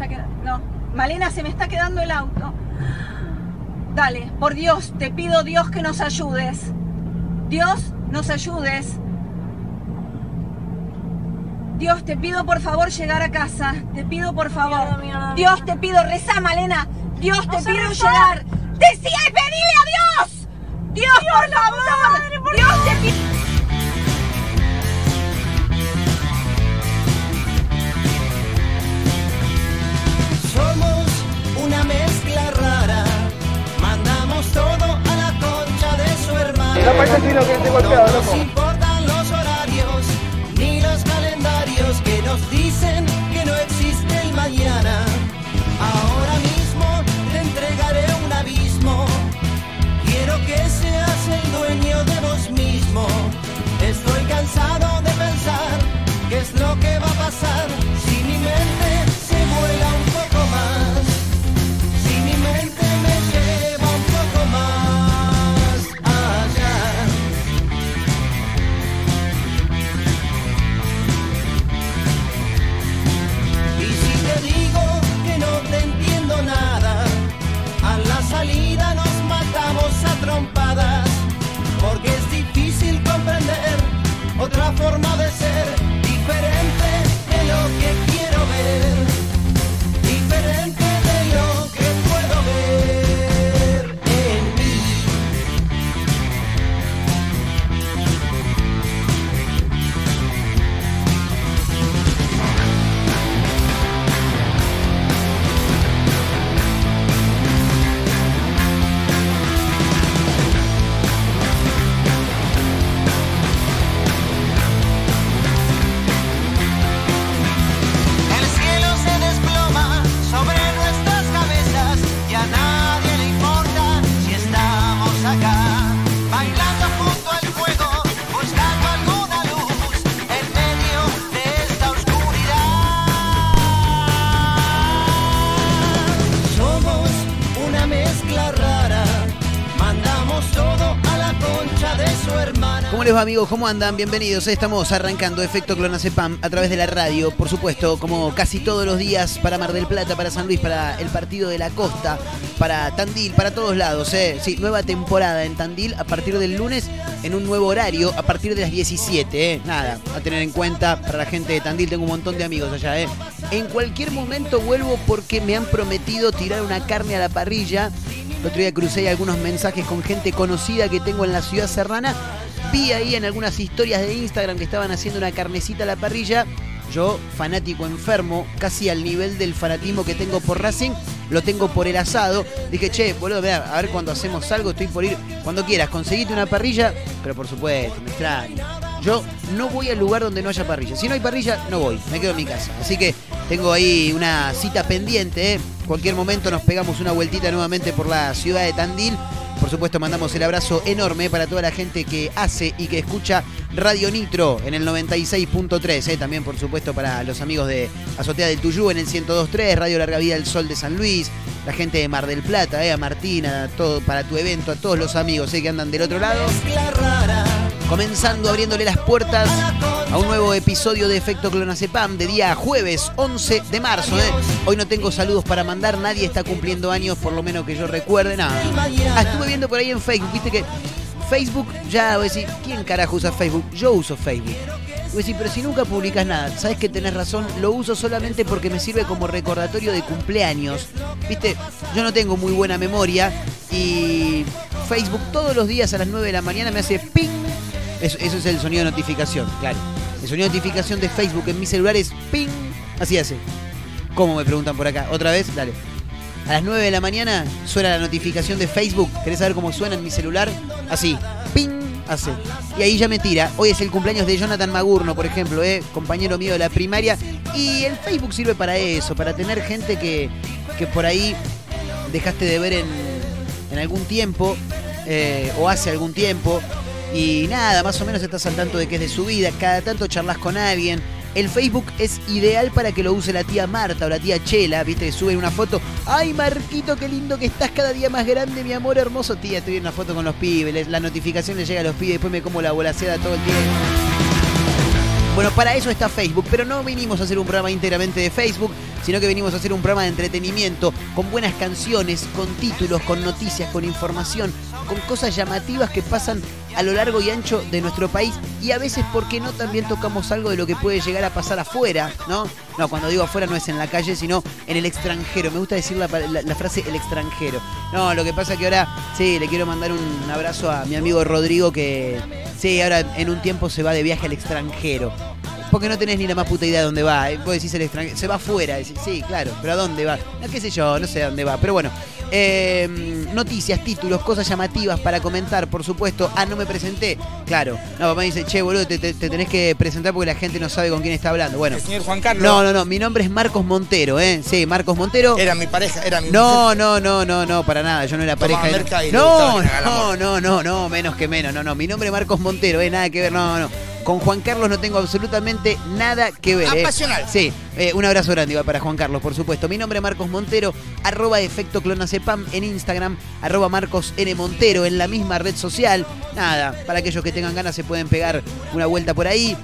está quedando. No, Malena, se me está quedando el auto. Dale, por Dios, te pido Dios que nos ayudes. Dios, nos ayudes. Dios, te pido por favor llegar a casa. Te pido por favor. Mierda, mierda, Dios, te pido, reza, Malena. Dios, No te pido rezar. llegar. Decía y pedile a Dios. Dios, por favor. Dios, te pido. No parece sino que te golpeado, no nos importan los horarios ni los calendarios que nos dicen que no existe el mañana. Ahora mismo te entregaré un abismo. Quiero que seas el dueño de vos mismo. Estoy cansado de pensar qué es lo les amigos? ¿Cómo andan? Bienvenidos. Estamos arrancando Efecto Clonacepam a través de la radio, por supuesto, como casi todos los días para Mar del Plata, para San Luis, para el partido de la costa, para Tandil, para todos lados. ¿eh? Sí, nueva temporada en Tandil a partir del lunes en un nuevo horario a partir de las 17. ¿eh? Nada, a tener en cuenta para la gente de Tandil, tengo un montón de amigos allá. ¿eh? En cualquier momento vuelvo porque me han prometido tirar una carne a la parrilla. El otro día crucé algunos mensajes con gente conocida que tengo en la ciudad serrana Vi ahí en algunas historias de Instagram que estaban haciendo una carnecita a la parrilla. Yo, fanático enfermo, casi al nivel del fanatismo que tengo por Racing, lo tengo por el asado. Dije, che, boludo, vea, a ver cuando hacemos algo, estoy por ir. Cuando quieras, conseguite una parrilla, pero por supuesto, me extraño. Yo no voy al lugar donde no haya parrilla. Si no hay parrilla, no voy, me quedo en mi casa. Así que tengo ahí una cita pendiente. ¿eh? Cualquier momento nos pegamos una vueltita nuevamente por la ciudad de Tandil. Por supuesto, mandamos el abrazo enorme para toda la gente que hace y que escucha Radio Nitro en el 96.3. ¿eh? También, por supuesto, para los amigos de Azotea del Tuyú en el 102.3, Radio Larga Vida del Sol de San Luis, la gente de Mar del Plata, ¿eh? a Martina, todo, para tu evento, a todos los amigos ¿eh? que andan del otro lado. Rara, Comenzando abriéndole las puertas a un nuevo episodio de Efecto Clonacepam de día jueves 11 de marzo. ¿eh? Hoy no tengo saludos para mandar, nadie está cumpliendo años, por lo menos que yo recuerde. Nada. Ah, estuve viendo por ahí en Facebook, viste que Facebook, ya voy a decir, ¿quién carajo usa Facebook? Yo uso Facebook. Voy a decir, pero si nunca publicas nada, sabes que tenés razón, lo uso solamente porque me sirve como recordatorio de cumpleaños. Viste, yo no tengo muy buena memoria y Facebook todos los días a las 9 de la mañana me hace ping. Eso, eso es el sonido de notificación, claro. El sonido de notificación de Facebook en mi celular es ping. Así hace. ¿Cómo me preguntan por acá? ¿Otra vez? Dale. A las 9 de la mañana suena la notificación de Facebook. ¿Querés saber cómo suena en mi celular? Así. Ping. Hace. Y ahí ya me tira. Hoy es el cumpleaños de Jonathan Magurno, por ejemplo, ¿eh? compañero mío de la primaria. Y el Facebook sirve para eso, para tener gente que, por ahí dejaste de ver en, en algún tiempo eh, o hace algún tiempo. Y nada, más o menos estás al tanto de que es de su vida. Cada tanto charlas con alguien. El Facebook es ideal para que lo use la tía Marta o la tía Chela, viste, suben una foto. ¡Ay, Marquito, qué lindo que estás cada día más grande, mi amor hermoso! Tía, estoy en una foto con los pibes, la notificación le llega a los pibes, después me como la bolaseada todo el tiempo. Bueno, para eso está Facebook, pero no vinimos a hacer un programa íntegramente de Facebook, sino que venimos a hacer un programa de entretenimiento con buenas canciones, con títulos, con noticias, con información, con cosas llamativas que pasan a lo largo y ancho de nuestro país y a veces, ¿por qué no? También tocamos algo de lo que puede llegar a pasar afuera, ¿no? No, cuando digo afuera no es en la calle, sino en el extranjero. Me gusta decir la, la frase el extranjero. No, lo que pasa que ahora, sí, le quiero mandar un abrazo a mi amigo Rodrigo que, sí, ahora en un tiempo se va de viaje al extranjero porque no tenés ni la más puta idea de dónde va. Vos decís el extranjero, se va afuera. sí, claro, pero ¿a dónde va? No, qué sé yo, no sé a dónde va. Pero bueno, em, noticias, títulos, cosas llamativas para comentar, por supuesto. Ah, no me presenté. Claro. No, papá dice, che, boludo, te, tenés que presentar porque la gente no sabe con quién está hablando. Bueno. El señor Juan Carlos. No, no, no. Mi nombre es Marcos Montero, ¿eh? Sí, Marcos Montero. Era mi pareja, era mi No, no, no, no, no, para nada. Yo no era pareja. No, no, no, no, no, menos que menos. No, no. Mi nombre es Marcos Montero, ¿eh? Nada que ver. No, no. Con Juan Carlos no tengo absolutamente nada que ver. ¿eh? Apasional. Sí, eh, un abrazo grande igual para Juan Carlos, por supuesto. Mi nombre es Marcos Montero, arroba efecto clonacepam en Instagram, arroba Marcos N. Montero en la misma red social. Nada, para aquellos que tengan ganas se pueden pegar una vuelta por ahí.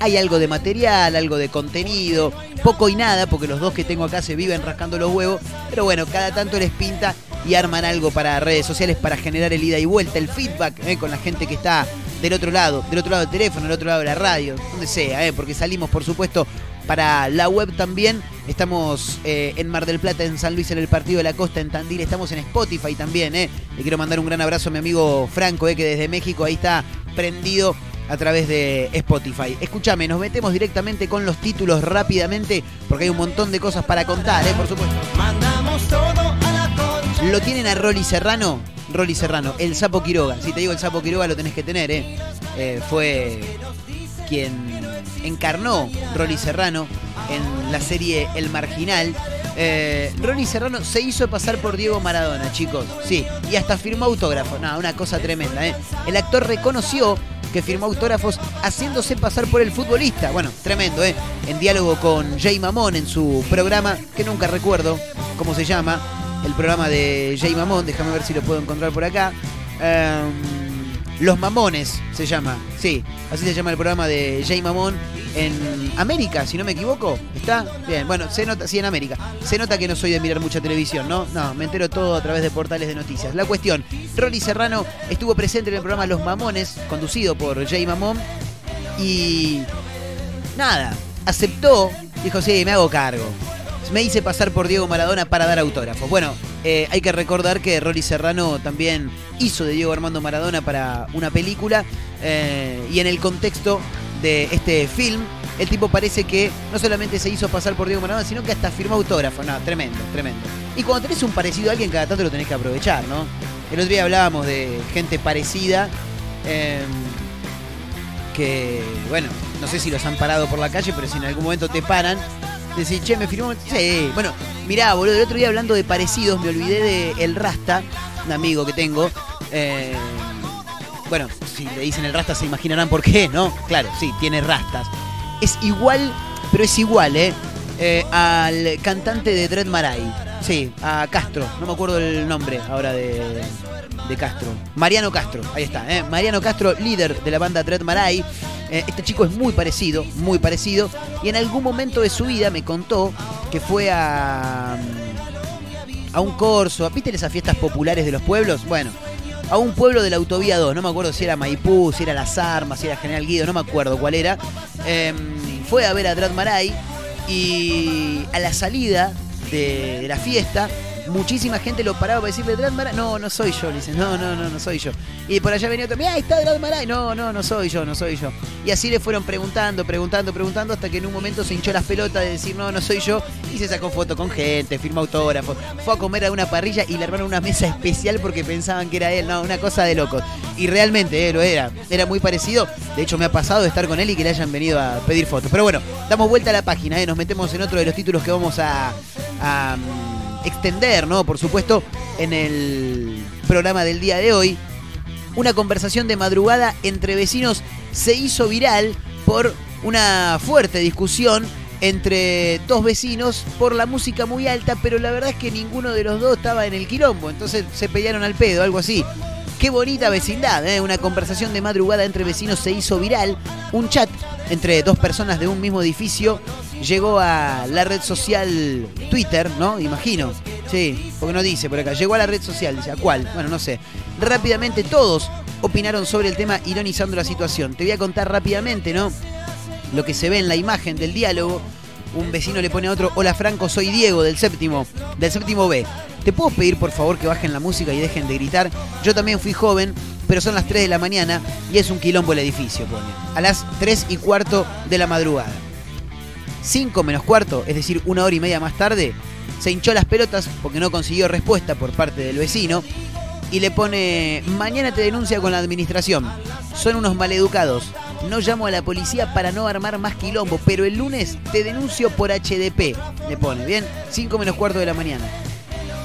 Hay algo de material, algo de contenido, poco y nada, porque los dos que tengo acá se viven rascando los huevos. Pero bueno, cada tanto les pinta y arman algo para redes sociales para generar el ida y vuelta, el feedback eh, con la gente que está del otro lado, del otro lado del teléfono, del otro lado de la radio, donde sea, eh, porque salimos, por supuesto, para la web también. Estamos eh, en Mar del Plata, en San Luis, en el Partido de la Costa, en Tandil. Estamos en Spotify también. Eh. Le quiero mandar un gran abrazo a mi amigo Franco, eh, que desde México ahí está prendido a través de Spotify. Escúchame, nos metemos directamente con los títulos rápidamente, porque hay un montón de cosas para contar, por supuesto. Mandamos todo a la ¿Lo tienen a Rolly Serrano? Rolly Serrano, el Sapo Quiroga. Si te digo el Sapo Quiroga lo tenés que tener, ¿eh? eh fue quien encarnó Rolly Serrano en la serie El Marginal. Eh, Rolly Serrano se hizo pasar por Diego Maradona, chicos. Sí, y hasta firmó autógrafo. Nada, una cosa tremenda. ¿eh? El actor reconoció que firmó autógrafos haciéndose pasar por el futbolista. Bueno, tremendo, ¿eh? En diálogo con Jay Mamón en su programa, que nunca recuerdo cómo se llama, el programa de Jay Mamón, déjame ver si lo puedo encontrar por acá. Em, Los Mamones se llama, sí, así se llama el programa de Jay Mamón en América, si no me equivoco. ¿Está? Bien, bueno, se nota, sí, en América. Se nota que no soy de mirar mucha televisión, ¿no? No, me entero todo a través de portales de noticias. La cuestión, Rolly Serrano estuvo presente en el programa Los Mamones, conducido por Jay Mamón, y nada, aceptó, dijo, sí, me hago cargo me hice pasar por Diego Maradona para dar autógrafos. Bueno, eh, hay que recordar que Rory Serrano también hizo de Diego Armando Maradona para una película eh, y en el contexto de este film, el tipo parece que no solamente se hizo pasar por Diego Maradona, sino que hasta firmó autógrafo. No, tremendo, tremendo. Y cuando tenés un parecido a alguien, cada tanto lo tenés que aprovechar, ¿no? El otro día hablábamos de gente parecida. Em, que, bueno, no sé si los han parado por la calle, pero si en algún momento te paran, Decir, che, me firmó. Sí. Bueno, mirá, boludo, el otro día hablando de parecidos, me olvidé de El Rasta, un amigo que tengo. Eh, bueno, si le dicen el Rasta se imaginarán por qué, ¿no? Claro, sí, tiene rastas. Es igual, pero es igual, ¿eh? eh al cantante de Dread Marai. Sí, a Castro. No me acuerdo el nombre ahora de, de Castro. Mariano Castro, ahí está. ¿eh? Mariano Castro, líder de la banda Dread Marai. Eh, este chico es muy parecido, muy parecido. Y en algún momento de su vida me contó que fue a, a un corso. ¿Viste esas fiestas populares de los pueblos? Bueno, a un pueblo de la autovía 2. No me acuerdo si era Maipú, si era Las Armas, si era General Guido, no me acuerdo cuál era. Em, fue a ver a Drad Maray y a la salida de la fiesta muchísima gente lo paraba para decirle, Drad Maray, no, no soy yo, le dicen, no, no, no, no soy yo. Y por allá venía otro, mira, ahí está Drad Maray, no, no, no soy yo, no soy yo. Y así le fueron preguntando, preguntando, preguntando, hasta que en un momento se hinchó las pelotas de decir, no, no soy yo, y se sacó foto con gente, firmó autógrafos, fue a comer a una parrilla y le armaron una mesa especial porque pensaban que era él, no, una cosa de locos. Y realmente eh, lo era, era muy parecido, de hecho me ha pasado de estar con él y que le hayan venido a pedir fotos. Pero bueno, damos vuelta a la página, eh, nos metemos en otro de los títulos que vamos a extender, ¿no? Por supuesto, en el programa del día de hoy. Una conversación de madrugada entre vecinos se hizo viral por una fuerte discusión entre dos vecinos por la música muy alta, pero la verdad es que ninguno de los dos estaba en el quilombo, entonces se pelearon al pedo, algo así. Qué bonita vecindad, ¿eh? una conversación de madrugada entre vecinos se hizo viral. Un chat entre dos personas de un mismo edificio llegó a la red social Twitter, ¿no? Imagino. Sí, porque no dice por acá. Llegó a la red social, dice, ¿a cuál? Bueno, no sé. Rápidamente todos opinaron sobre el tema ironizando la situación. Te voy a contar rápidamente, ¿no? Lo que se ve en la imagen del diálogo. Un vecino le pone a otro, hola Franco, soy Diego del séptimo, del séptimo B. ¿Te puedo pedir por favor que bajen la música y dejen de gritar? Yo también fui joven, pero son las 3 de la mañana y es un quilombo el edificio, pone. A las 3 y cuarto de la madrugada. 5 menos cuarto, es decir, una hora y media más tarde, se hinchó las pelotas porque no consiguió respuesta por parte del vecino y le pone, mañana te denuncia con la administración. Son unos maleducados. No llamo a la policía para no armar más quilombo, pero el lunes te denuncio por HDP. Le pone, ¿bien? 5 menos cuarto de la mañana.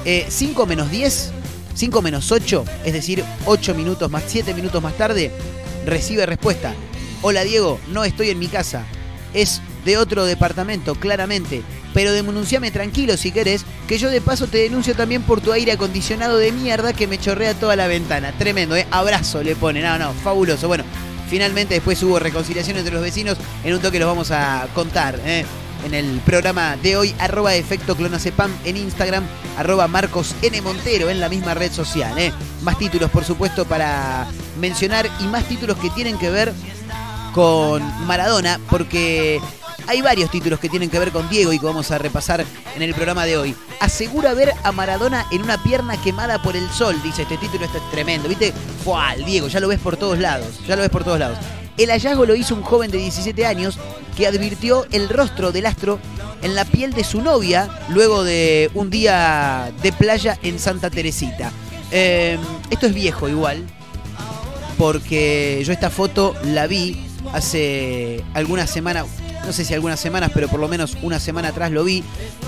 5 eh, menos 10, 5 menos 8, es decir, 8 minutos más, 7 minutos más tarde, recibe respuesta. Hola Diego, no estoy en mi casa. Es de otro departamento, claramente. Pero denunciame tranquilo si querés, que yo de paso te denuncio también por tu aire acondicionado de mierda que me chorrea toda la ventana. Tremendo, ¿eh? Abrazo le pone. No, no, fabuloso. Bueno, finalmente después hubo reconciliación entre los vecinos. En un toque los vamos a contar, ¿eh? en el programa de hoy, arroba efecto clonacepam en Instagram, arroba Marcos N. Montero en la misma red social. ¿eh? Más títulos, por supuesto, para mencionar y más títulos que tienen que ver con Maradona, porque hay varios títulos que tienen que ver con Diego y que vamos a repasar en el programa de hoy. Asegura ver a Maradona en una pierna quemada por el sol, dice este título, este es tremendo, ¿viste? ¡Fual! Diego, ya lo ves por todos lados, ya lo ves por todos lados. El hallazgo lo hizo un joven de 17 años que advirtió el rostro del astro en la piel de su novia luego de un día de playa en Santa Teresita. Em, esto es viejo igual, porque yo esta foto la vi hace algunas semanas, no sé si algunas semanas, pero por lo menos una semana atrás lo vi.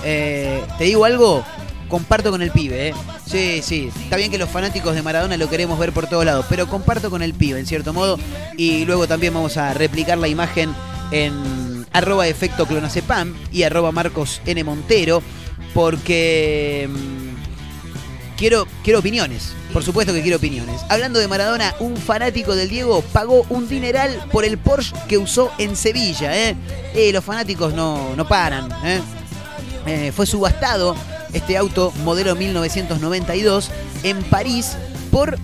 Eh, ¿Te digo algo? comparto con el pibe, ¿eh? Sí, sí. Está bien que los fanáticos de Maradona lo queremos ver por todos lados, pero comparto con el pibe, en cierto modo. Y luego también vamos a replicar la imagen en arroba efecto clonacepam y arroba Marcos N. Montero, porque mm, quiero, quiero opiniones. Por supuesto que quiero opiniones. Hablando de Maradona, un fanático del Diego pagó un dineral por el Porsche que usó en Sevilla. ¿eh? eh los fanáticos no, no paran. ¿eh? Eh, fue subastado este auto modelo 1992 en París por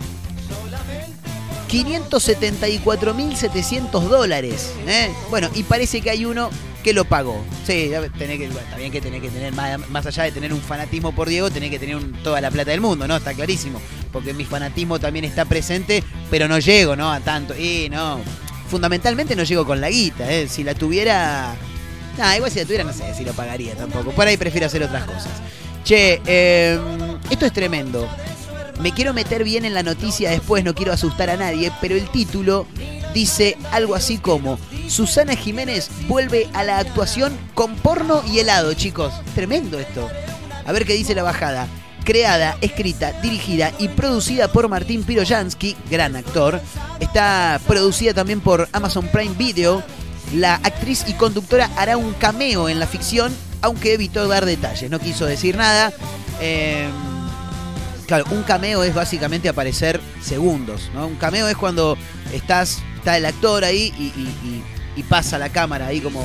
574.700 dólares. ¿eh? Bueno, y parece que hay uno que lo pagó. Sí, tenés que, bien que tenés que tener, más, allá de tener un fanatismo por Diego, tenés que tener toda la plata del mundo, ¿no? Está clarísimo. Porque mi fanatismo también está presente, pero no llego, ¿no? A tanto. Y no. Fundamentalmente no llego con la guita, ¿eh? Si la tuviera. Nah, igual si la tuviera, no sé si lo pagaría tampoco. Por ahí prefiero hacer otras cosas. Che, em, esto es tremendo. Me quiero meter bien en la noticia después, no quiero asustar a nadie, pero el título dice algo así como Susana Jiménez vuelve a la actuación con porno y helado, chicos. Tremendo esto. A ver qué dice la bajada. Creada, escrita, dirigida y producida por Martín Piroyansky, gran actor. Está producida también por Amazon Prime Video. La actriz y conductora hará un cameo en la ficción aunque evitó dar detalles, no quiso decir nada. Em, claro, un cameo es básicamente aparecer segundos, ¿no? Un cameo es cuando estás, está el actor ahí y, pasa la cámara ahí como,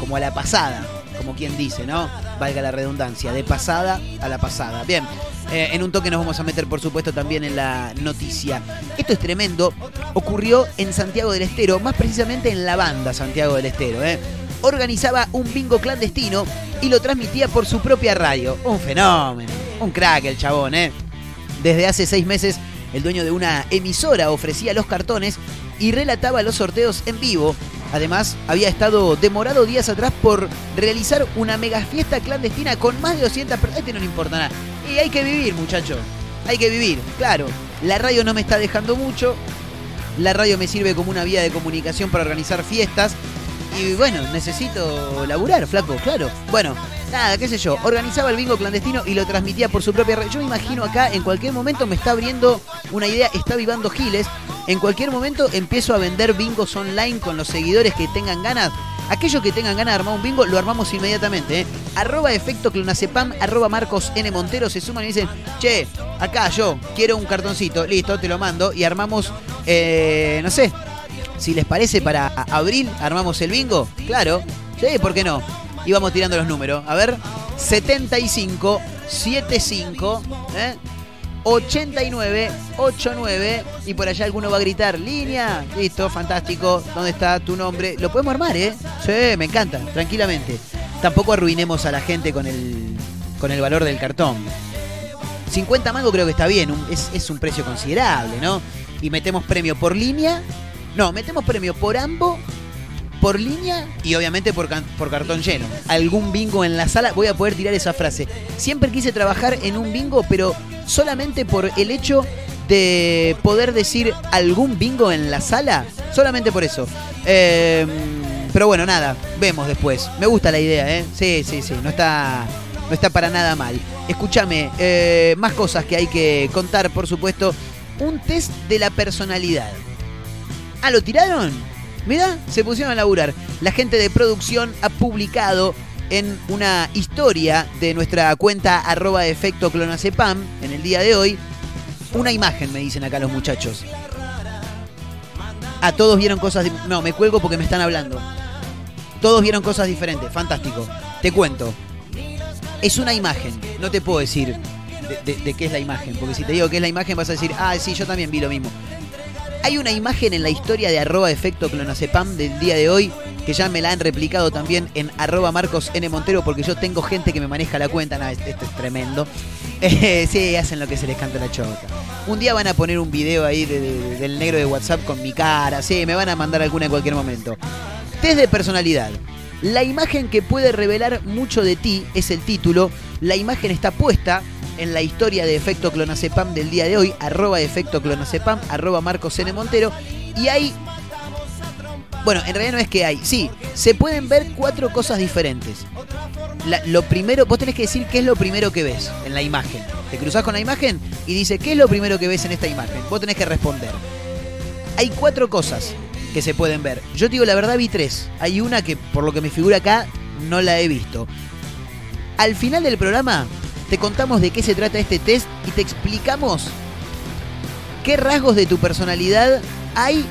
como a la pasada, como quien dice, ¿no? Valga la redundancia, de pasada a la pasada. Bien, eh, en un toque nos vamos a meter, por supuesto, también en la noticia. Esto es tremendo. Ocurrió en Santiago del Estero, más precisamente en la banda Santiago del Estero, ¿eh? organizaba un bingo clandestino y lo transmitía por su propia radio. Un fenómeno, un crack el chabón, ¿eh? Desde hace seis meses, el dueño de una emisora ofrecía los cartones y relataba los sorteos en vivo. Además, había estado demorado días atrás por realizar una mega fiesta clandestina con más de 200 personas. Este no le importa nada. Y hay que vivir, muchachos. Hay que vivir, claro. La radio no me está dejando mucho. La radio me sirve como una vía de comunicación para organizar fiestas y bueno, necesito laburar, flaco, claro. Bueno, nada, qué sé yo. Organizaba el bingo clandestino y lo transmitía por su propia red. Yo me imagino acá, en cualquier momento me está abriendo una idea, está vivando Giles. En cualquier momento empiezo a vender bingos online con los seguidores que tengan ganas. Aquellos que tengan ganas de armar un bingo, lo armamos inmediatamente. ¿eh? Arroba efecto clonacepam, arroba Marcos N. Montero, se suman y dicen, che, acá yo quiero un cartoncito, listo, te lo mando y armamos, eh, no sé, si les parece para abril, armamos el bingo. Claro, sí, ¿por qué no? Y vamos tirando los números. A ver, 75, 75, ¿eh? 89 89 y por allá alguno va a gritar línea listo fantástico. Dónde está tu nombre lo podemos armar eh sí me encanta tranquilamente. Tampoco arruinemos a la gente con el con el valor del cartón. 50 mangos creo que está bien es, es un precio considerable no y metemos premio por línea no metemos premio por ambos por línea y obviamente por, por cartón lleno. Algún bingo en la sala, voy a poder tirar esa frase. Siempre quise trabajar en un bingo, pero solamente por el hecho de poder decir algún bingo en la sala. Solamente por eso. Eh, pero bueno, nada, vemos después. Me gusta la idea, ¿eh? Sí, sí, sí, no está, no está para nada mal. Escúchame, eh, más cosas que hay que contar, por supuesto. Un test de la personalidad. Ah, ¿lo tiraron? Mira, se pusieron a laburar. La gente de producción ha publicado en una historia de nuestra cuenta arroba efecto clonacepam en el día de hoy una imagen, me dicen acá los muchachos. A todos vieron cosas... No, me cuelgo porque me están hablando. Todos vieron cosas diferentes, fantástico. Te cuento. Es una imagen, no te puedo decir de, de- de qué es la imagen, porque si te digo qué es la imagen vas a decir, ah, sí, yo también vi lo mismo. Hay una imagen en la historia de arroba efecto clonacepam del día de hoy que ya me la han replicado también en arroba Marcos N. Montero porque yo tengo gente que me maneja la cuenta. No, esto es tremendo. Eh, sí, hacen lo que se les canta la chota. Un día van a poner un video ahí de- del negro de WhatsApp con mi cara. Sí, me van a mandar alguna en cualquier momento. Test de personalidad. La imagen que puede revelar mucho de ti es el título. La imagen está puesta en la historia de Efecto Clonacepam del día de hoy, arroba Efecto Clonacepam, arroba Marcos N. Montero. Y hay... Bueno, en realidad no es que hay. Sí, se pueden ver cuatro cosas diferentes. Lo primero, vos tenés que decir qué es lo primero que ves en la imagen. Te cruzás con la imagen y dice, ¿qué es lo primero que ves en esta imagen? Vos tenés que responder. Hay cuatro cosas que se pueden ver. Yo te digo la verdad, vi tres. Hay una que, por lo que me figura acá, no la he visto. Al final del programa, te contamos de qué se trata este test y te explicamos qué rasgos de tu personalidad hay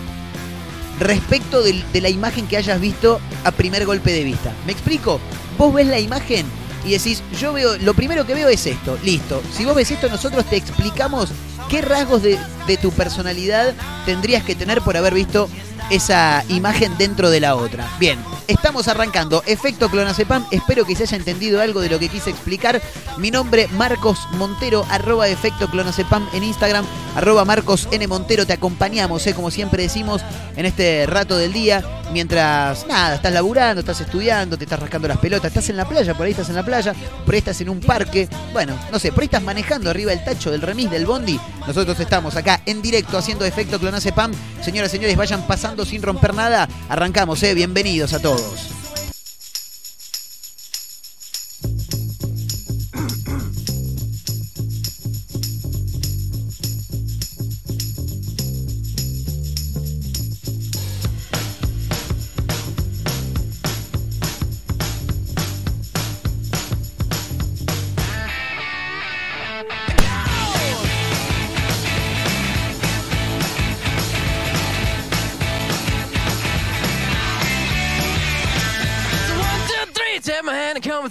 respecto de, la imagen que hayas visto a primer golpe de vista. ¿Me explico? Vos ves la imagen y decís, yo veo, lo primero que veo es esto, listo. Si vos ves esto, nosotros te explicamos qué rasgos de tu personalidad tendrías que tener por haber visto esa imagen dentro de la otra. Bien, estamos arrancando. Efecto Clonacepam, espero que se haya entendido algo de lo que quise explicar. Mi nombre, Marcos Montero, arroba Efecto Clonacepam en Instagram, arroba Marcos N. Montero. Te acompañamos, eh, como siempre decimos, en este rato del día. Mientras, nada, estás laburando, estás estudiando, te estás rascando las pelotas, estás en la playa, por ahí estás en la playa, por ahí estás en un parque. Bueno, no sé, por ahí estás manejando arriba del tacho del remis del bondi. Nosotros estamos acá en directo haciendo Efecto Clonacepam. Señoras y señores, vayan pasando sin romper nada. Arrancamos, eh. Bienvenidos a todos.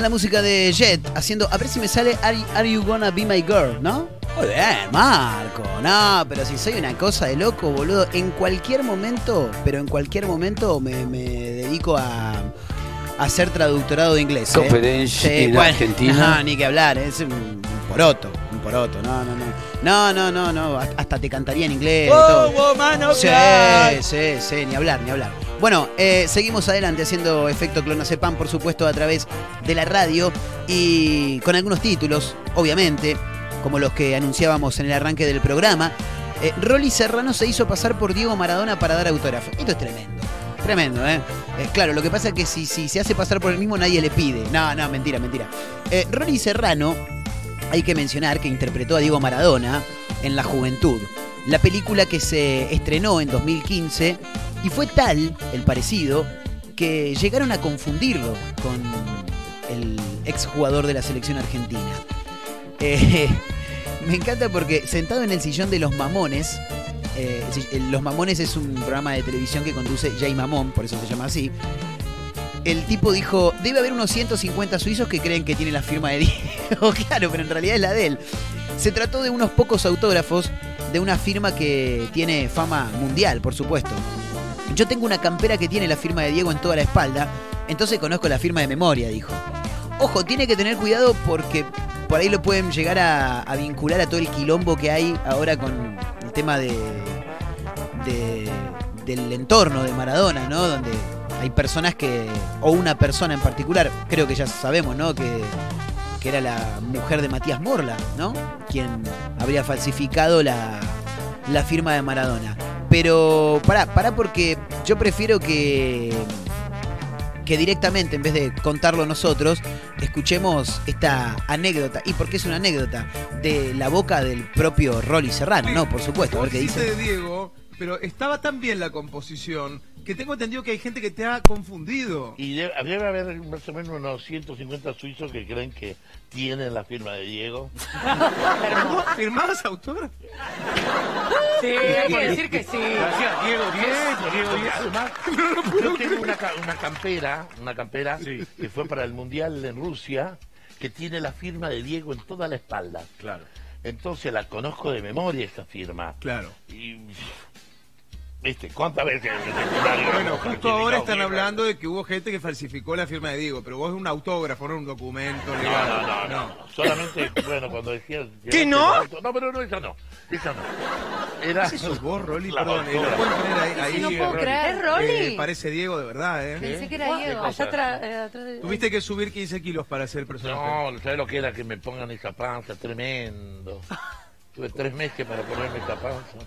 La música de Jet haciendo. A ver si me sale Are, Are You Gonna Be My Girl, ¿no? Muy bien, Marco. No, pero si soy una cosa de loco, boludo. En cualquier momento, pero en cualquier momento me, me dedico a, a hacer traductorado de inglés. ¿eh? Conferencia en bueno, Argentina. No, ni que hablar. Es un poroto. Un poroto. No, no, no. No, no, no, no. Hasta te cantaría en inglés. y todo. Sí, sí, sí, ni hablar, ni hablar. Bueno, eh, seguimos adelante haciendo efecto Clonazepam, por supuesto, a través de la radio y con algunos títulos, obviamente, como los que anunciábamos en el arranque del programa. Eh, Rolly Serrano se hizo pasar por Diego Maradona para dar autógrafo. Esto es tremendo. Tremendo, ¿eh? Eh, Claro, lo que pasa es que si, si se hace pasar por el mismo nadie le pide. No, no, mentira, mentira. Eh, Rolly Serrano, hay que mencionar que interpretó a Diego Maradona en La Juventud, la película que se estrenó en 2015 y fue tal el parecido que llegaron a confundirlo con el exjugador de la selección argentina. Eh, me encanta porque sentado en el sillón de los mamones, eh, Los Mamones es un programa de televisión que conduce Jay Mamón, por eso se llama así. El tipo dijo, debe haber unos 150 suizos que creen que tiene la firma de Diego. claro, pero en realidad es la de él. Se trató de unos pocos autógrafos de una firma que tiene fama mundial, por supuesto. Yo tengo una campera que tiene la firma de Diego en toda la espalda, entonces conozco la firma de memoria, dijo. Ojo, tiene que tener cuidado porque por ahí lo pueden llegar a, vincular a todo el quilombo que hay ahora con el tema de, de- del entorno de Maradona, ¿no? Donde hay personas que, o una persona en particular, creo que ya sabemos, ¿no? Que, que era la mujer de Matías Morla, ¿no? Quien habría falsificado la, la firma de Maradona. Pero pará, pará porque yo prefiero que que directamente, en vez de contarlo nosotros, escuchemos esta anécdota. ¿Y por qué es una anécdota? De la boca del propio Rolly Serrano, ¿no? Por supuesto, a ver qué dice. Diego, pero estaba tan bien la composición que tengo entendido que hay gente que te ha confundido. Y debe, debe haber más o menos unos 150 suizos que creen que tienen la firma de Diego. ¿Vos ¿Firmabas autógrafo? Sí, hay que decir que sí. Gracias, Diego Diego, Diego. Además, yo tengo una campera, una campera que fue para el Mundial en Rusia, que tiene la firma de Diego en toda la espalda. Claro. Entonces la conozco de memoria esa firma. Claro. Y, ¿Viste? ¿Cuántas veces? Bueno, justo ahora están hablando de que hubo gente que falsificó la firma de Diego, pero vos es un autógrafo, no un documento No, legal. no, no, no, no. Solamente, bueno, cuando decías... ¿Qué, no? No, pero no, esa no. Esa no. Era... ¿Qué sos vos, Rolly? La Perdón, eh, lo autógrafa. pueden poner ahí. Sí, ahí, no puedo Rolly. creer. ¿Es Rolly? Eh, parece Diego de verdad, ¿eh? Pensé que era ¿Qué Diego. Allá atrás, eh, atrás de... Tuviste que subir 15 kilos para ser personaje. No, ¿sabes lo que era que me pongan esa panza? Tremendo. Tuve tres meses para ponerme esa panza.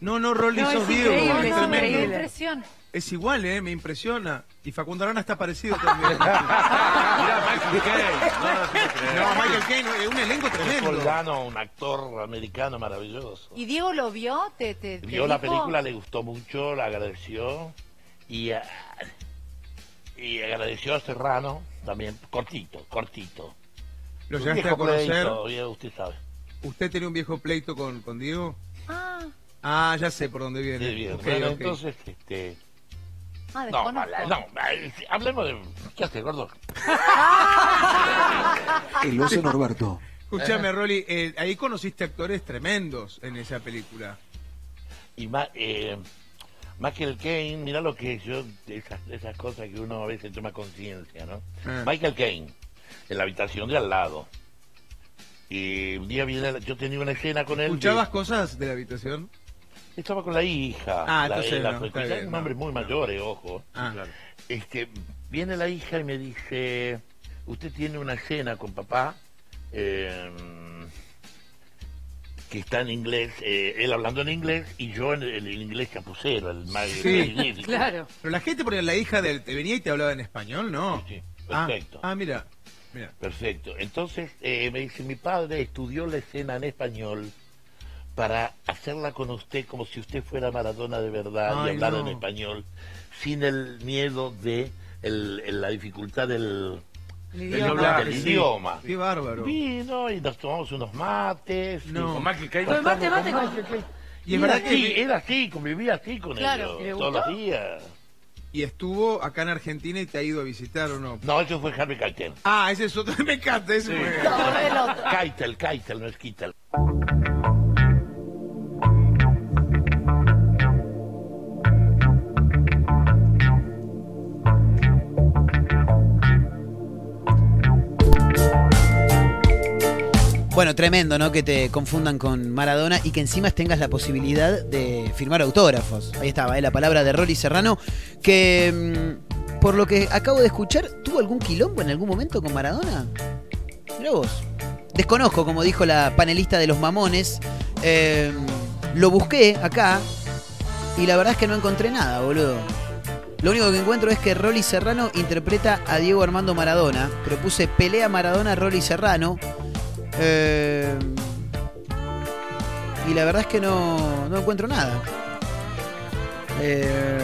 No, no, Rolly, No, sos es Diego. increíble, es No, increíble. impresión. Es igual, ¿eh? Me impresiona. Y Facundo Arana está parecido también. Mira, Michael Caine. no, Michael Caine, es un elenco tremendo. soldano, un actor americano maravilloso. ¿Y Diego lo vio? ¿Te, te, te Vio la dijo? película, le gustó mucho, la agradeció y, ah, y agradeció a Serrano también, cortito, cortito. ¿Lo llegaste a conocer? pleito, usted sabe. ¿Usted tenía un viejo pleito con, con Diego? Ah, Ah, ya sé por dónde Sí, viene. bien. Ok, bueno, ok. entonces, este... ah, No, no, hablemos de... ¿Qué hace, gordo? El oso Norberto. Escúchame, Rolly, eh, ahí conociste actores tremendos en esa película. Y Ma- eh, Michael Caine, mira lo que es yo, esas, esas cosas que uno a veces toma conciencia, ¿no? Ah. Michael Caine, en la habitación de al lado. Y un día viene, la- yo tenía una escena con él. de- ¿Escuchabas cosas de la habitación? Estaba con la hija. Ah, la, entonces la- no, está bien, un no. hombre muy mayor, eh, ojo. Ah, Este, viene la hija y me dice, usted tiene una escena con papá eh, que está en inglés, eh, él hablando en inglés y yo en el, el inglés chapucero, el más Sí. Claro. Pero la gente ponía la hija del te venía y te hablaba en español, ¿no? Sí, sí, Ah, perfecto. Ah, mira. Mira. Perfecto. Entonces eh, me dice, mi padre estudió la escena en español para hacerla con usted como si usted fuera Maradona de verdad y Ay, hablar no. en español, sin el miedo de el- el- la dificultad del, El del idioma. doblaje, del sí. idioma. Qué bárbaro. Vino y nos tomamos unos mates. No. y- Con Pero mate, mate con- Y es era verdad así, que era así, convivía así con Claro. ¿Y ellos todos los días. y estuvo acá en Argentina y te ha ido a visitar o no. No, eso fue Harvey Keitel. Ah, ese es otro. Me encanta ese. fue- No, el otro. Keitel, Keitel, no es Kittel. Bueno, tremendo, ¿no? Que te confundan con Maradona y que encima tengas la posibilidad de firmar autógrafos. Ahí estaba, ¿eh? la palabra de Rolly Serrano, que mm, por lo que acabo de escuchar, ¿tuvo algún quilombo en algún momento con Maradona? Mirá vos. Desconozco, como dijo la panelista de los mamones. Eh, lo busqué acá y la verdad es que no encontré nada, boludo. Lo único que encuentro es que Rolly Serrano interpreta a Diego Armando Maradona, pero puse pelea Maradona Rolly Serrano. Eh, y la verdad es que no, no encuentro nada. Eh,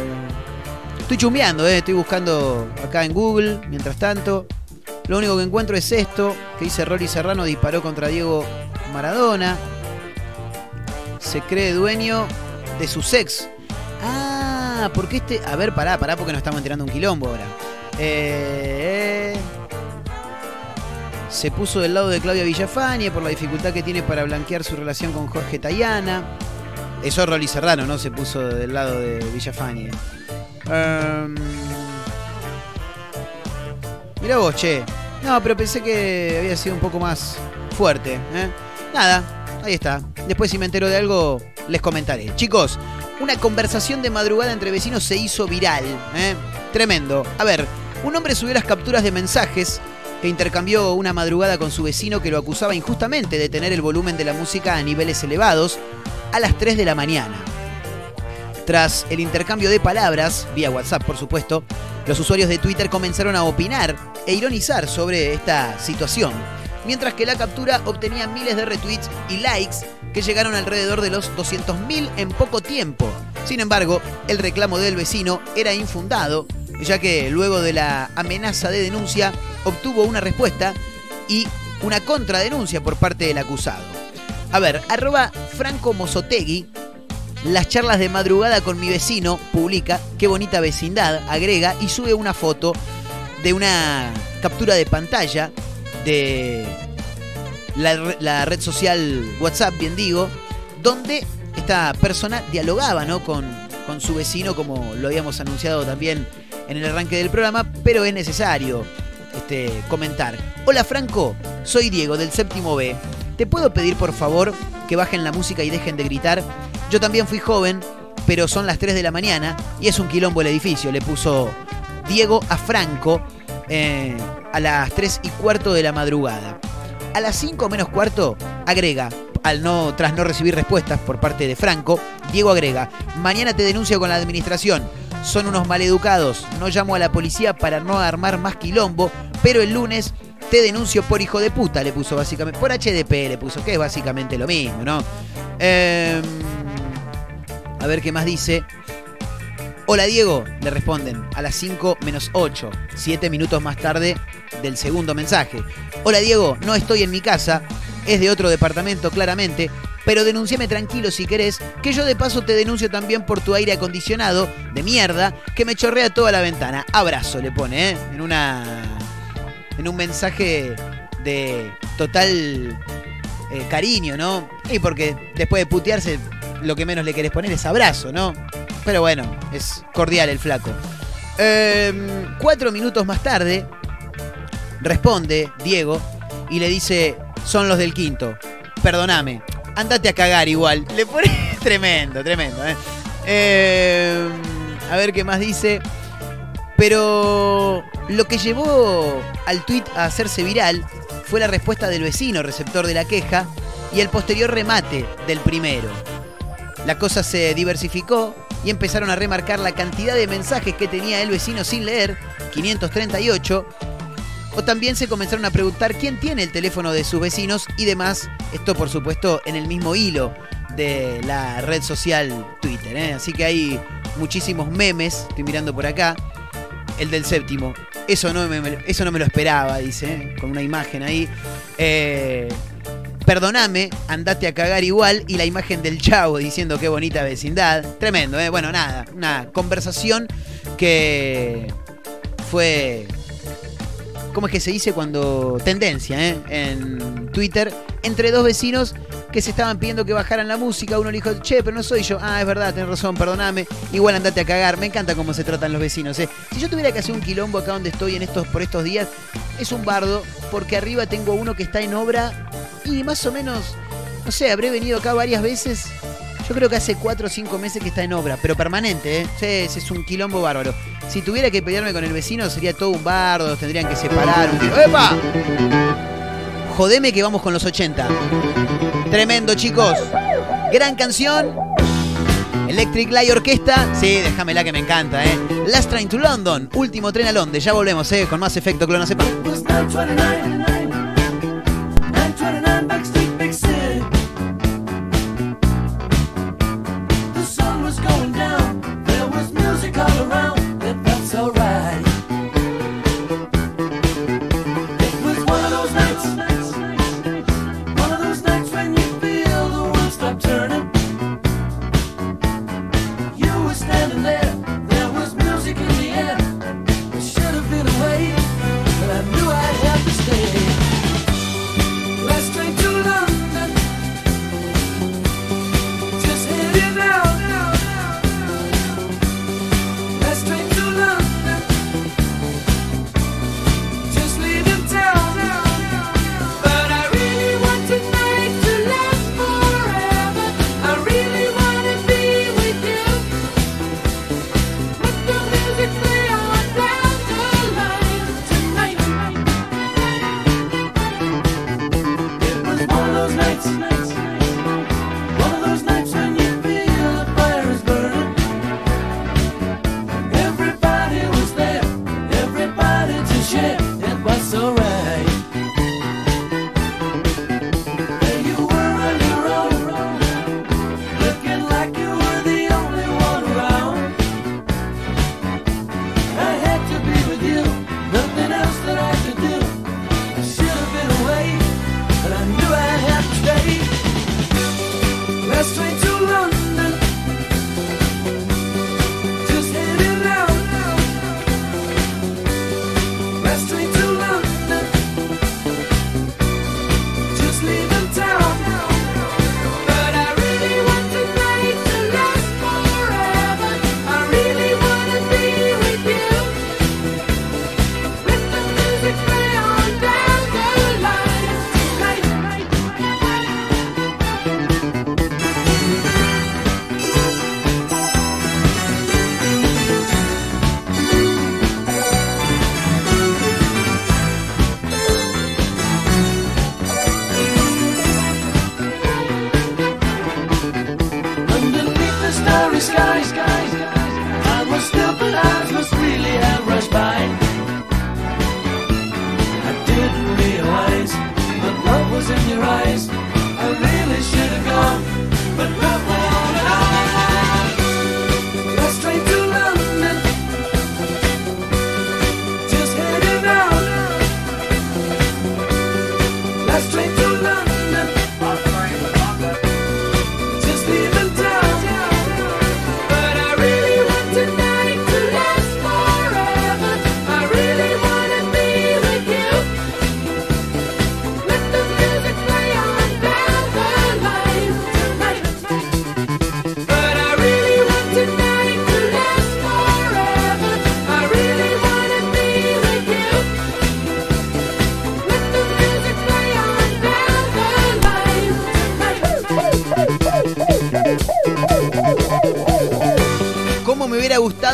estoy chumbeando, eh, estoy buscando acá en Google, mientras tanto. Lo único que encuentro es esto, que dice Rolly Serrano disparó contra Diego Maradona. Se cree dueño de su sex. Ah, porque este... A ver, pará, pará, porque nos estamos enterando un quilombo ahora. Eh, se puso del lado de Claudia Villafañe por la dificultad que tiene para blanquear su relación con Jorge Tayana. Eso es Rolly Serrano, ¿no? Se puso del lado de Villafañe. Em, Mirá vos, che. No, pero pensé que había sido un poco más fuerte. ¿eh? Nada, ahí está. Después si me entero de algo, les comentaré. Chicos, una conversación de madrugada entre vecinos se hizo viral. ¿eh? Tremendo. A ver, un hombre subió las capturas de mensajes intercambió una madrugada con su vecino que lo acusaba injustamente de tener el volumen de la música a niveles elevados a las 3 de la mañana. Tras el intercambio de palabras, vía WhatsApp por supuesto, los usuarios de Twitter comenzaron a opinar e ironizar sobre esta situación, mientras que la captura obtenía miles de retweets y likes que llegaron alrededor de los 200.000 en poco tiempo. Sin embargo, el reclamo del vecino era infundado, ya que luego de la amenaza de denuncia obtuvo una respuesta y una contradenuncia por parte del acusado. A ver, arroba Franco Mozotegui, las charlas de madrugada con mi vecino, publica, qué bonita vecindad, agrega y sube una foto de una captura de pantalla de la, la red social WhatsApp, bien digo, donde esta persona dialogaba ¿no? con, con su vecino, como lo habíamos anunciado también en el arranque del programa, pero es necesario este, comentar. Hola Franco, soy Diego del séptimo B. ¿Te puedo pedir por favor que bajen la música y dejen de gritar? Yo también fui joven, pero son las 3 de la mañana y es un quilombo el edificio. Le puso Diego a Franco eh, a las 3 y cuarto de la madrugada. A las 5 menos cuarto, agrega, al no, tras no recibir respuestas por parte de Franco, Diego agrega, mañana te denuncio con la administración. Son unos maleducados. No llamo a la policía para no armar más quilombo, pero el lunes te denuncio por hijo de puta, le puso básicamente. Por HDP le puso, que es básicamente lo mismo, ¿no? Em, a ver qué más dice. Hola Diego, le responden a las 5 menos 8, 7 minutos más tarde del segundo mensaje. Hola Diego, no estoy en mi casa, es de otro departamento claramente, pero denunciame tranquilo si querés, que yo de paso te denuncio también por tu aire acondicionado de mierda que me chorrea toda la ventana. Abrazo le pone, ¿eh? En una. En un mensaje de total eh, cariño, ¿no? Y porque después de putearse, lo que menos le querés poner es abrazo, ¿no? Pero bueno, es cordial el flaco. Em, cuatro minutos más tarde, responde Diego y le dice, son los del quinto. Perdóname, andate a cagar igual. Le pone tremendo, tremendo. ¿eh? Em, a ver qué más dice. Pero lo que llevó al tuit a hacerse viral fue la respuesta del vecino receptor de la queja y el posterior remate del primero. La cosa se diversificó y empezaron a remarcar la cantidad de mensajes que tenía el vecino sin leer, 538. O también se comenzaron a preguntar quién tiene el teléfono de sus vecinos y demás. Esto, por supuesto, en el mismo hilo de la red social Twitter. ¿eh? Así que hay muchísimos memes. Estoy mirando por acá. El del séptimo. Eso no me, eso no me lo esperaba, dice, ¿eh? con una imagen ahí. Eh, perdoname, andate a cagar igual. Y la imagen del chavo diciendo qué bonita vecindad. Tremendo, ¿eh? Bueno, nada, una conversación que fue. ¿Cómo es que se dice cuando.? Tendencia, ¿eh? En Twitter, entre dos vecinos que se estaban pidiendo que bajaran la música. Uno le dijo, che, pero no soy yo. Ah, es verdad, tenés razón, perdoname. Igual andate a cagar. Me encanta cómo se tratan los vecinos, ¿eh? Si yo tuviera que hacer un quilombo acá donde estoy en estos, por estos días, es un bardo, porque arriba tengo uno que está en obra y más o menos, no sé, habré venido acá varias veces. Yo creo que hace 4 o 5 meses que está en obra, pero permanente, ¿eh? Sí, es un quilombo bárbaro. Si tuviera que pelearme con el vecino, sería todo un bardo, tendrían que separar. Un... ¡Epa! Jodeme que vamos con los 80. Tremendo, chicos. Gran canción. Electric Light Orquesta. Sí, déjamela que me encanta, ¿eh? Last Train to London. Último tren a Londres. Ya volvemos, ¿eh? Con más efecto Clona Sepa.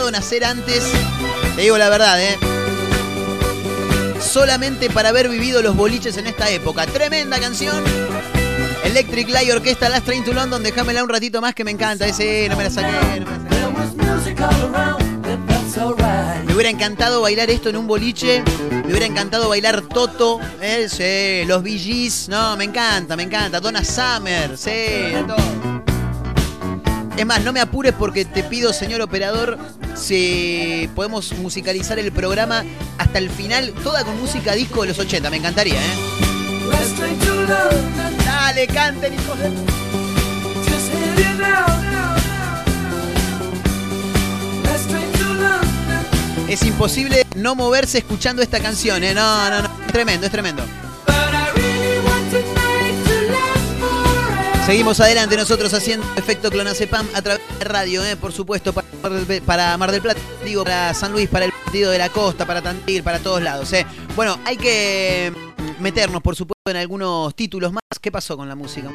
Gustado nacer antes. Te digo la verdad, ¿eh? Solamente para haber vivido los boliches en esta época. Tremenda canción. Electric Light Orquesta Last Train to London. Déjamela un ratito más que me encanta. Ese no me la saqué. no me la saqué. Me hubiera encantado bailar esto en un boliche. Me hubiera encantado bailar Toto. ¿eh? Los Gees. No, me encanta, me encanta. Donna Summer. Sí. Es más, no me apures porque te pido, señor operador, si podemos musicalizar el programa hasta el final, toda con música disco de los 80. Me encantaría, ¿eh? Dale, canten, hijos de... Es imposible no moverse escuchando esta canción, ¿eh? No, no, no. Es tremendo, es tremendo. Seguimos adelante nosotros haciendo efecto clonazepam a través de radio, ¿eh? por supuesto, para Para Mar del Plata, digo, para San Luis, para el partido de la costa, para Tandil, para todos lados. ¿eh? Bueno, hay que meternos, por supuesto, en algunos títulos más. ¿Qué pasó con la música?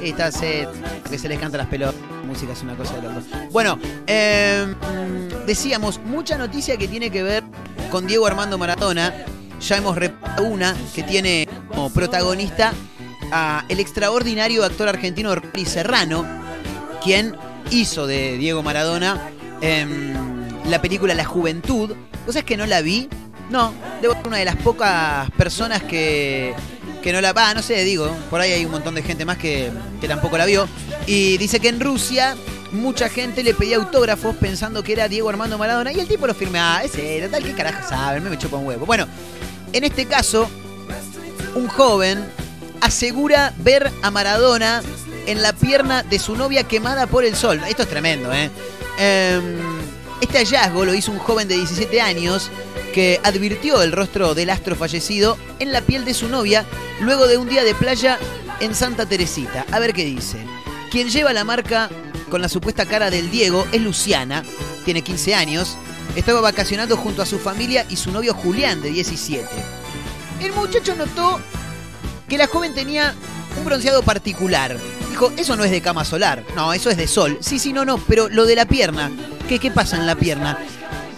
Esta se, que se les canta las pelotas. La música es una cosa de locos. Bueno, eh, decíamos, mucha noticia que tiene que ver con Diego Armando Maradona. Ya hemos repasado una que tiene como protagonista a el extraordinario actor argentino Rory Serrano, quien hizo de Diego Maradona em, la película La Juventud. ¿Vos sabés que no la vi? No, debo ser una de las pocas personas que, que no la... va no sé, digo, por ahí hay un montón de gente más que, que tampoco la vio. Y dice que en Rusia mucha gente le pedía autógrafos pensando que era Diego Armando Maradona y el tipo lo firmaba. Ah, ese era tal que carajo saben, me, me chupa un huevo. Bueno, en este caso, un joven asegura ver a Maradona en la pierna de su novia quemada por el sol. Esto es tremendo, ¿eh? Em, este hallazgo lo hizo un joven de 17 años que advirtió el rostro del astro fallecido en la piel de su novia luego de un día de playa en Santa Teresita. A ver qué dice. Quien lleva la marca con la supuesta cara del Diego es Luciana, tiene 15 años, estaba vacacionando junto a su familia y su novio Julián de 17. El muchacho notó que la joven tenía un bronceado particular. Dijo, eso no es de cama solar. No, eso es de sol. Sí, sí, no, no, pero lo de la pierna. ¿Qué, qué pasa en la pierna?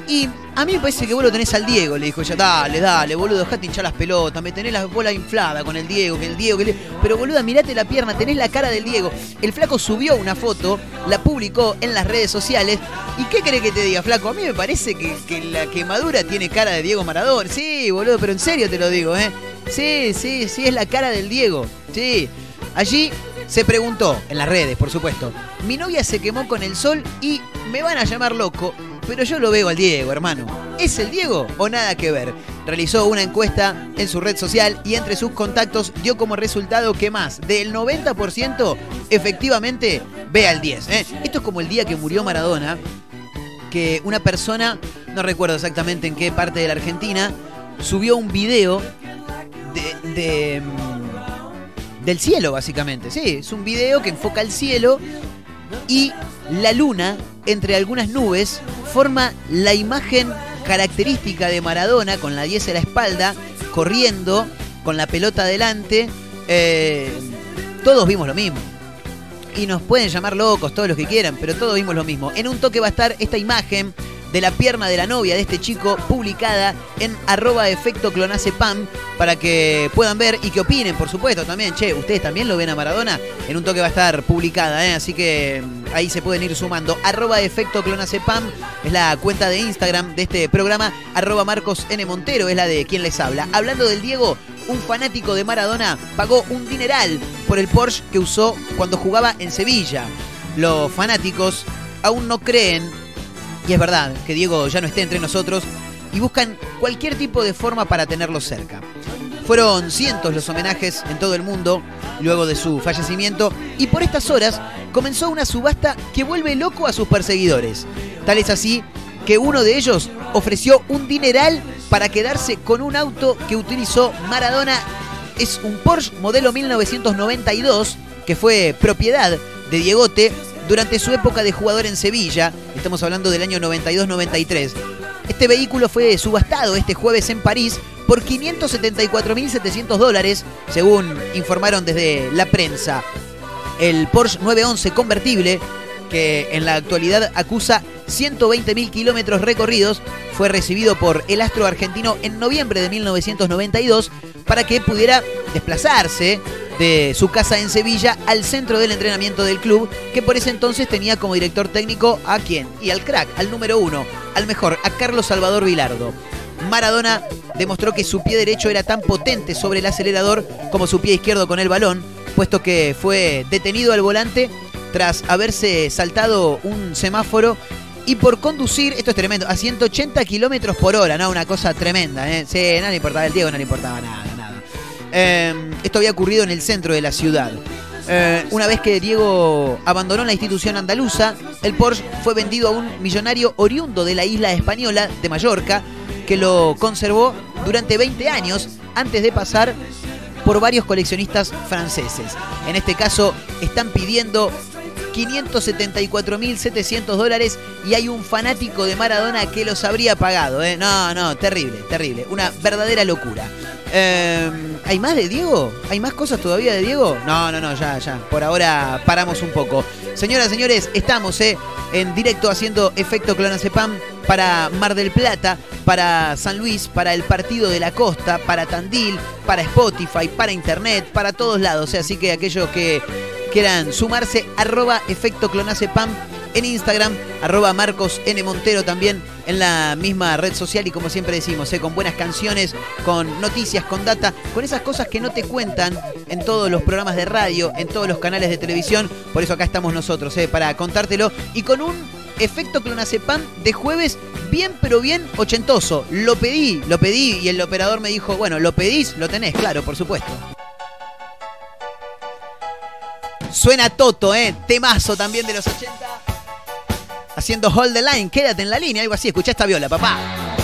Y a mí me parece que vos lo tenés al Diego, le dijo ella. Dale, dale, boludo, dejate hinchar las pelotas. Me tenés la bola inflada con el Diego, que el Diego, que el... Pero boluda, mirate la pierna, tenés la cara del Diego. El flaco subió una foto, la publicó en las redes sociales. ¿Y qué cree que te diga, flaco? A mí me parece que, que la quemadura tiene cara de Diego Maradona. Sí, boludo, pero en serio te lo digo, ¿eh? Sí, sí, sí, es la cara del Diego. Sí. Allí se preguntó, en las redes, por supuesto, mi novia se quemó con el sol y me van a llamar loco, pero yo lo veo al Diego, hermano. ¿Es el Diego o nada que ver? Realizó una encuesta en su red social y entre sus contactos dio como resultado que más del 90% efectivamente ve al 10. ¿eh? Esto es como el día que murió Maradona, que una persona, no recuerdo exactamente en qué parte de la Argentina, subió un video de, de, mm, del cielo, básicamente. Sí, es un video que enfoca el cielo y la luna, entre algunas nubes, forma la imagen característica de Maradona con la 10 a la espalda, corriendo, con la pelota adelante. Eh, todos vimos lo mismo. Y nos pueden llamar locos, todos los que quieran, pero todos vimos lo mismo. En un toque va a estar esta imagen de la pierna de la novia de este chico publicada en arroba efecto clonacepam para que puedan ver y que opinen, por supuesto, también. Che, ¿ustedes también lo ven a Maradona? En un toque va a estar publicada, ¿eh? así que mm, ahí se pueden ir sumando. Arroba efecto clonacepam es la cuenta de Instagram de este programa. Arroba Marcos N. Montero es la de quien les habla. Hablando del Diego, un fanático de Maradona pagó un dineral por el Porsche que usó cuando jugaba en Sevilla. Los fanáticos aún no creen y es verdad que Diego ya no esté entre nosotros y buscan cualquier tipo de forma para tenerlo cerca. Fueron cientos los homenajes en todo el mundo luego de su fallecimiento y por estas horas comenzó una subasta que vuelve loco a sus perseguidores. Tal es así que uno de ellos ofreció un dineral para quedarse con un auto que utilizó Maradona. Es un Porsche modelo 1992 que fue propiedad de Diegote durante su época de jugador en Sevilla. Estamos hablando del año 92-93. Este vehículo fue subastado este jueves en París por 574.700 dólares, según informaron desde la prensa. El Porsche 911 convertible, que en la actualidad acusa 120.000 kilómetros recorridos, fue recibido por el astro argentino en noviembre de 1992 para que pudiera desplazarse de su casa en Sevilla al centro del entrenamiento del club, que por ese entonces tenía como director técnico a quién? Y al crack, al número uno, al mejor, a Carlos Salvador Vilardo. Maradona demostró que su pie derecho era tan potente sobre el acelerador como su pie izquierdo con el balón, puesto que fue detenido al volante tras haberse saltado un semáforo y por conducir, esto es tremendo, a 180 kilómetros por hora, ¿no? Una cosa tremenda, ¿eh? Sí, no le importaba el Diego, no le importaba nada. Eh, esto había ocurrido en el centro de la ciudad. Eh, una vez que Diego abandonó la institución andaluza, el Porsche fue vendido a un millonario oriundo de la isla española de Mallorca, que lo conservó durante 20 años antes de pasar por varios coleccionistas franceses. En este caso, están pidiendo 574.700 dólares y hay un fanático de Maradona que los habría pagado. ¿eh? No, no, terrible, terrible. Una verdadera locura. Eh, ¿Hay más de Diego? ¿Hay más cosas todavía de Diego? No, no, no, ya, ya. Por ahora paramos un poco. Señoras, señores, estamos eh, en directo haciendo efecto clonazepam para Mar del Plata, para San Luis, para el Partido de la Costa, para Tandil, para Spotify, para Internet, para todos lados. Así que aquellos que quieran sumarse, arroba efecto clonazepam en Instagram, arroba Marcos N. Montero también en la misma red social y como siempre decimos, eh, con buenas canciones, con noticias, con data, con esas cosas que no te cuentan en todos los programas de radio, en todos los canales de televisión. Por eso acá estamos nosotros, eh, para contártelo y con un efecto clonazepam de jueves bien pero bien ochentoso. Lo pedí, lo pedí y el operador me dijo, bueno, lo pedís, lo tenés, claro, por supuesto. Suena Toto, ¿eh? Temazo también de los 80. Haciendo hold the line, quédate en la línea, algo así. Escuchá esta viola, papá.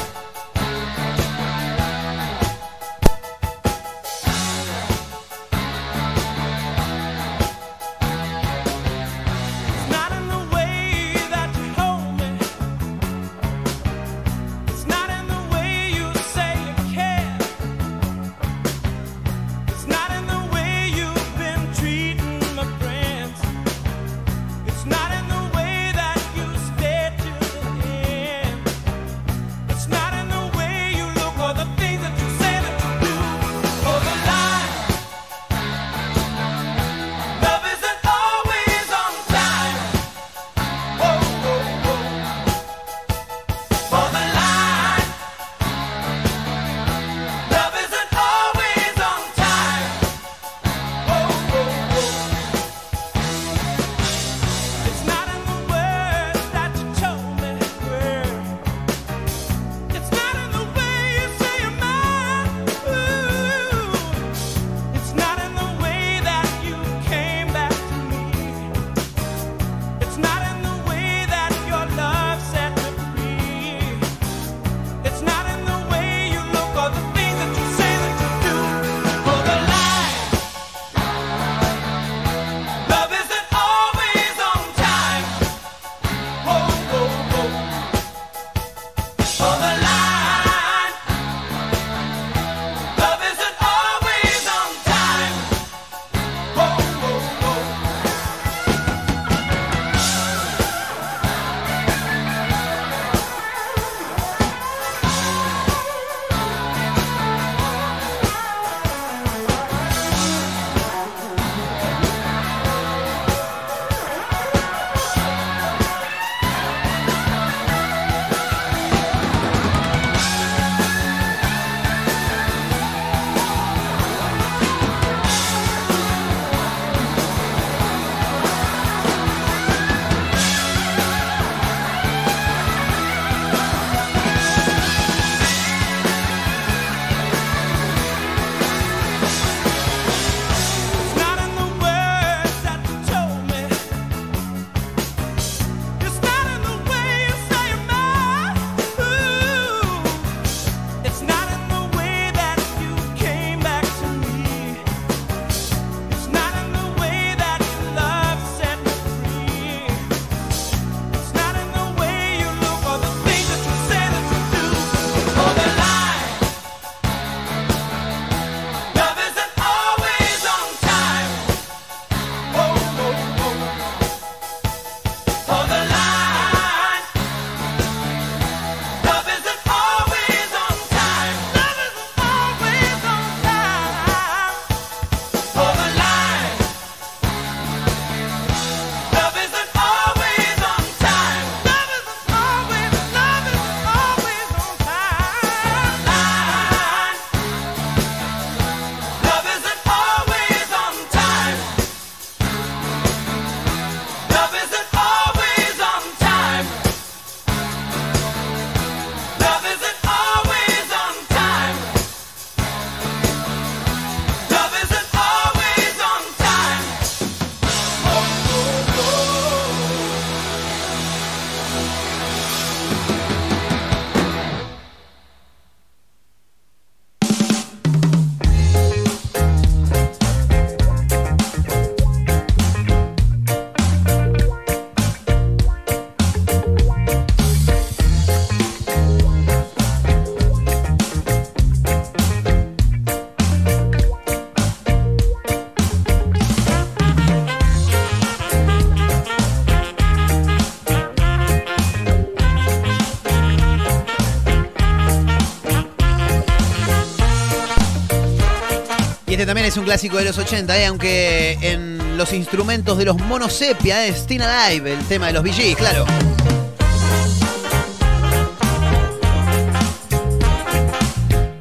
Es un clásico de los 80, eh, aunque en los instrumentos de los monosepia es Still Alive, el tema de los VGs, claro.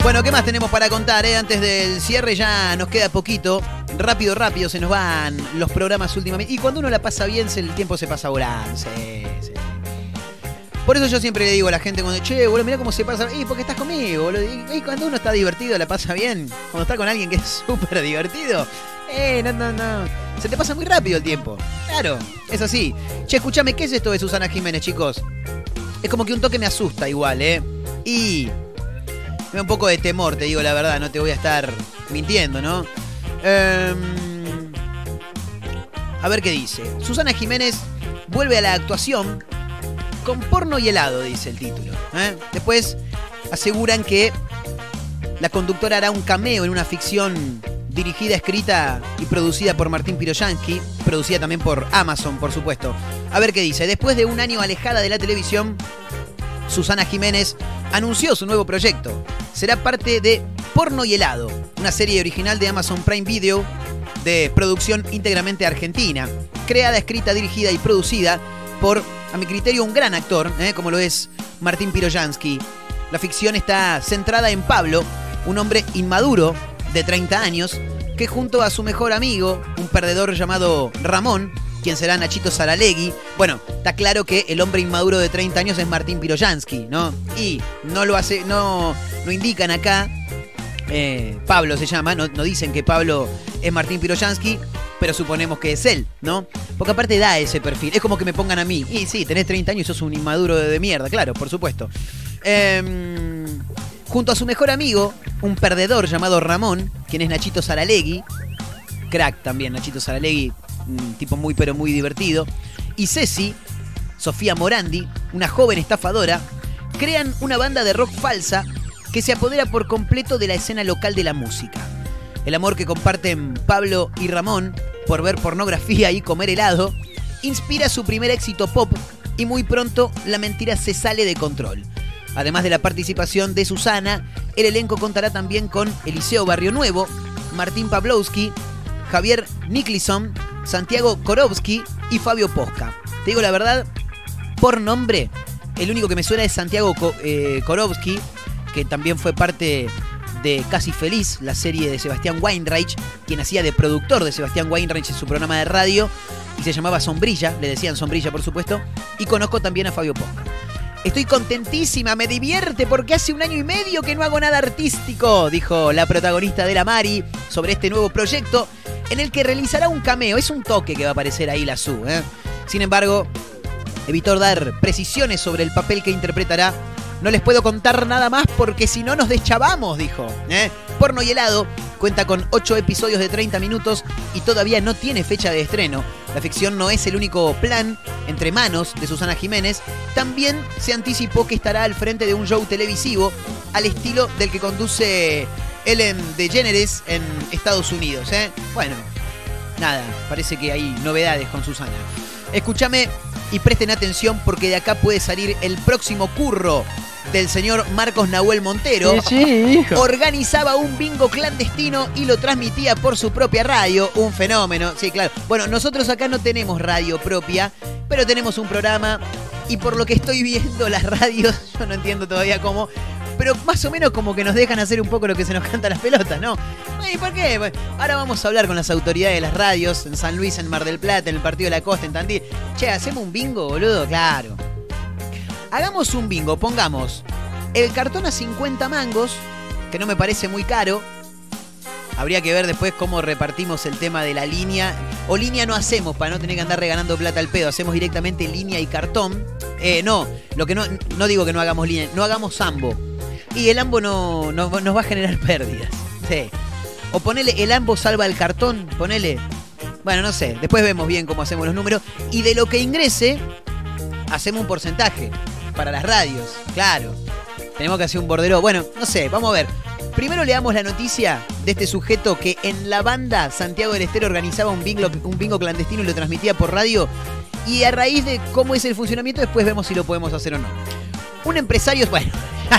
Bueno, ¿qué más tenemos para contar? eh? Antes del cierre ya nos queda poquito. Rápido, rápido se nos van los programas últimamente. Y cuando uno la pasa bien, el tiempo se pasa volando. Sí, sí. Por eso yo siempre le digo a la gente cuando, che, boludo, mira cómo se pasa. Y porque estás conmigo, boludo. Y, y cuando uno está divertido, la pasa bien. Cuando está con alguien que es súper divertido, eh, no, no, no. Se te pasa muy rápido el tiempo. Claro, es así. Che, escúchame, ¿qué es esto de Susana Jiménez, chicos? Es como que un toque me asusta igual, ¿eh? Y me da un poco de temor, te digo la verdad, no te voy a estar mintiendo, ¿no? Em, a ver qué dice. Susana Jiménez vuelve a la actuación con porno y helado, dice el título. ¿eh? Después aseguran que la conductora hará un cameo en una ficción dirigida, escrita y producida por Martín Piroyansky, producida también por Amazon, por supuesto. A ver qué dice. Después de un año alejada de la televisión, Susana Jiménez anunció su nuevo proyecto. Será parte de Porno y Helado, una serie original de Amazon Prime Video de producción íntegramente argentina, creada, escrita, dirigida y producida por, a mi criterio, un gran actor, ¿eh? como lo es Martín Piroyansky. La ficción está centrada en Pablo, un hombre inmaduro de 30 años, que junto a su mejor amigo, un perdedor llamado Ramón, quien será Nachito Saralegui. Bueno, está claro que el hombre inmaduro de 30 años es Martín Piroyansky, ¿no? Y no lo hace, no, no indican acá. Eh, Pablo se llama, no, no dicen que Pablo es Martín Piroyansky, pero suponemos que es él, ¿no? Porque aparte da ese perfil. Es como que me pongan a mí. Y sí, tenés 30 años y sos un inmaduro de, mierda, claro, por supuesto. Em, junto a su mejor amigo, un perdedor llamado Ramón, quien es Nachito Saralegui, crack también, Nachito Saralegui, un tipo muy pero muy divertido, y Ceci, Sofía Morandi, una joven estafadora, crean una banda de rock falsa que se apodera por completo de la escena local de la música. El amor que comparten Pablo y Ramón por ver pornografía y comer helado inspira su primer éxito pop y muy pronto la mentira se sale de control. Además de la participación de Susana, el elenco contará también con Eliseo Barrio Nuevo, Martín Pawlowski, Javier Nicholson, Santiago Korowski y Fabio Posca. Te digo la verdad, por nombre, el único que me suena es Santiago eh, Korowski, que también fue parte de Casi Feliz, la serie de Sebastián Weinreich, quien hacía de productor de Sebastián Weinreich en su programa de radio, y se llamaba Sombrilla, le decían Sombrilla por supuesto, y conozco también a Fabio Posca. Estoy contentísima, me divierte porque hace un año y medio que no hago nada artístico, dijo la protagonista de la Mari sobre este nuevo proyecto en el que realizará un cameo. Es un toque que va a aparecer ahí la Su. ¿eh? Sin embargo, evitó dar precisiones sobre el papel que interpretará. No les puedo contar nada más porque si no nos deschavamos, dijo. ¿eh? Porno y helado cuenta con 8 episodios de 30 minutos y todavía no tiene fecha de estreno. La ficción no es el único plan entre manos de Susana Jiménez. También se anticipó que estará al frente de un show televisivo al estilo del que conduce Ellen DeGeneres en Estados Unidos. ¿eh? Bueno, nada, parece que hay novedades con Susana. Escúchame y presten atención porque de acá puede salir el próximo curro del señor Marcos Nahuel Montero. Organizaba un bingo clandestino y lo transmitía por su propia radio. Un fenómeno, sí, claro. Bueno, nosotros acá no tenemos radio propia, pero tenemos un programa y por lo que estoy viendo las radios, yo no entiendo todavía cómo, pero más o menos como que nos dejan hacer un poco lo que se nos canta las pelotas, ¿no? ¿Y por qué? Bueno, ahora vamos a hablar con las autoridades de las radios en San Luis, en Mar del Plata, en el Partido de la Costa, en Tandil. Che, ¿hacemos un bingo, boludo? Claro. Hagamos un bingo, pongamos el cartón a 50 mangos, que no me parece muy caro. Habría que ver después cómo repartimos el tema de la línea. O línea no hacemos para no tener que andar regalando plata al pedo. Hacemos directamente línea y cartón. Eh, no, lo que no, no digo que no hagamos línea, no hagamos ambo. Y el ambo no, no- nos va a generar pérdidas. Sí. O ponele, el ambo salva el cartón, ponele. Bueno, no sé, después vemos bien cómo hacemos los números. Y de lo que ingrese, hacemos un porcentaje para las radios, claro. Tenemos que hacer un bordero. Bueno, no sé, vamos a ver. Primero le damos la noticia de este sujeto que en la banda Santiago del Estero organizaba un bingo, un bingo clandestino y lo transmitía por radio. Y a raíz de cómo es el funcionamiento, después vemos si lo podemos hacer o no. Un empresario, bueno,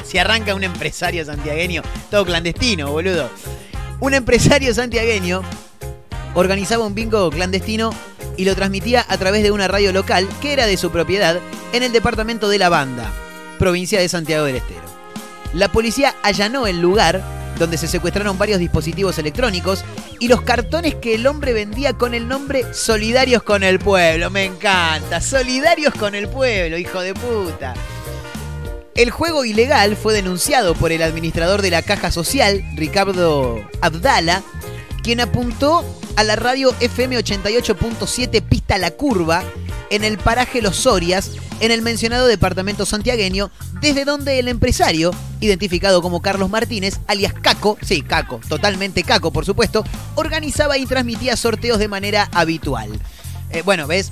si arranca un empresario santiagueño, todo clandestino, boludo. Un empresario santiagueño organizaba un bingo clandestino y lo transmitía a través de una radio local que era de su propiedad en el departamento de La Banda, provincia de Santiago del Estero. La policía allanó el lugar donde se secuestraron varios dispositivos electrónicos y los cartones que el hombre vendía con el nombre Solidarios con el Pueblo. Me encanta, Solidarios con el Pueblo, hijo de puta. El juego ilegal fue denunciado por el administrador de la Caja Social, Ricardo Abdala, quien apuntó a la radio FM 88.7 Pista La Curva en el paraje Los Sorias, en el mencionado departamento santiagueño, desde donde el empresario, identificado como Carlos Martínez, alias Caco, sí, Caco, totalmente Caco, por supuesto, organizaba y transmitía sorteos de manera habitual. Eh, bueno, ¿ves?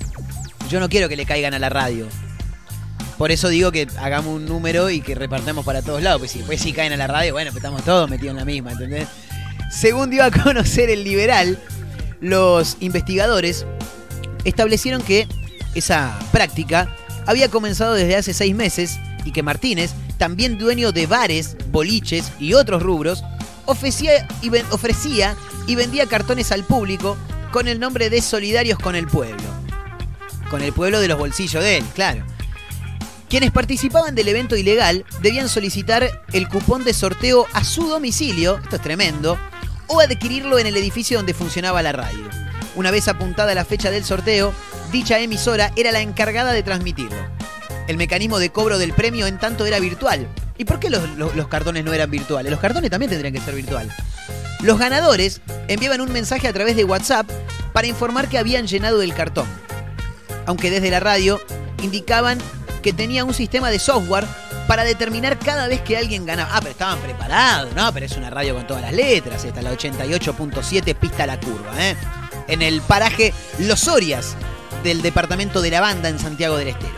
Yo no quiero que le caigan a la radio. Por eso digo que hagamos un número y que repartamos para todos lados. Pues si después si caen a la radio, bueno, pues estamos todos metidos en la misma, ¿entendés? Según dio a conocer el liberal, los investigadores establecieron que esa práctica había comenzado desde hace seis meses y que Martínez, también dueño de bares, boliches y otros rubros, ofrecía y, vendía cartones al público con el nombre de Solidarios con el Pueblo. Con el pueblo de los bolsillos de él, claro. Quienes participaban del evento ilegal debían solicitar el cupón de sorteo a su domicilio, esto es tremendo, o adquirirlo en el edificio donde funcionaba la radio. Una vez apuntada la fecha del sorteo, dicha emisora era la encargada de transmitirlo. El mecanismo de cobro del premio en tanto era virtual. ¿Y por qué los, cartones no eran virtuales? Los cartones también tendrían que ser virtual. Los ganadores enviaban un mensaje a través de WhatsApp para informar que habían llenado el cartón. Aunque desde la radio indicaban que tenía un sistema de software para determinar cada vez que alguien ganaba. Ah, pero estaban preparados, ¿no? Pero es una radio con todas las letras. Esta es la 88.7 Pista La Curva, ¿eh? En el paraje Los Orias del departamento de la banda en Santiago del Estero.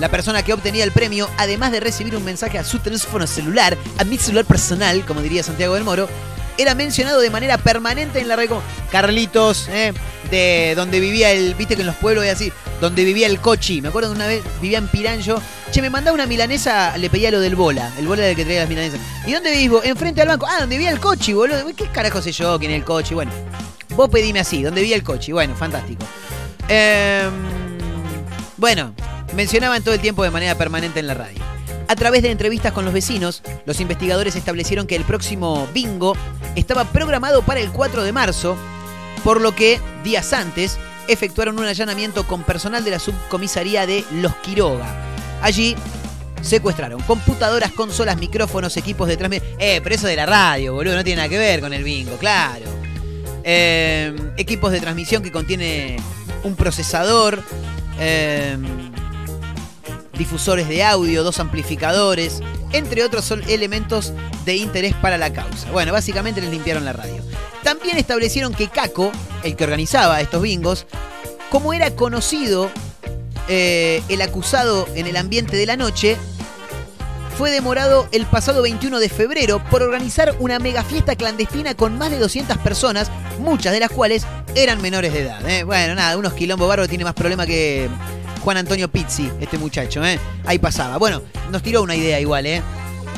La persona que obtenía el premio, además de recibir un mensaje a su teléfono celular, a mi celular personal, como diría Santiago del Moro, era mencionado de manera permanente en la red Carlitos, ¿eh? de donde vivía el, viste que en los pueblos es así, donde vivía el cochi. Me acuerdo de una vez vivía en Piranjo. Che, me mandaba una milanesa, le pedía lo del bola, el bola era el que traía las milanesas. ¿Y dónde vivís vos? Enfrente al banco. Ah, donde vivía el cochi, boludo. ¿Qué carajo sé yo quién es el cochi? Bueno, vos pedime así, donde vivía el cochi. Bueno, fantástico. Em, bueno, mencionaban todo el tiempo de manera permanente en la radio. A través de entrevistas con los vecinos, los investigadores establecieron que el próximo bingo estaba programado para el 4 de marzo, por lo que días antes efectuaron un allanamiento con personal de la subcomisaría de Los Quiroga. Allí secuestraron computadoras, consolas, micrófonos, equipos de transmisión. Eh, pero eso de la radio, boludo, no tiene nada que ver con el bingo, claro. Eh, equipos de transmisión que contiene un procesador, eh, difusores de audio, dos amplificadores, entre otros son elementos de interés para la causa. Bueno, básicamente les limpiaron la radio. También establecieron que Caco, el que organizaba estos bingos, como era conocido eh, el acusado en el ambiente de la noche, fue demorado el pasado 21 de febrero por organizar una mega fiesta clandestina con más de 200 personas, muchas de las cuales eran menores de edad. ¿eh? Bueno, nada, unos quilombo barro tiene más problema que Juan Antonio Pizzi, este muchacho. ¿eh? Ahí pasaba. Bueno, nos tiró una idea igual, ¿eh?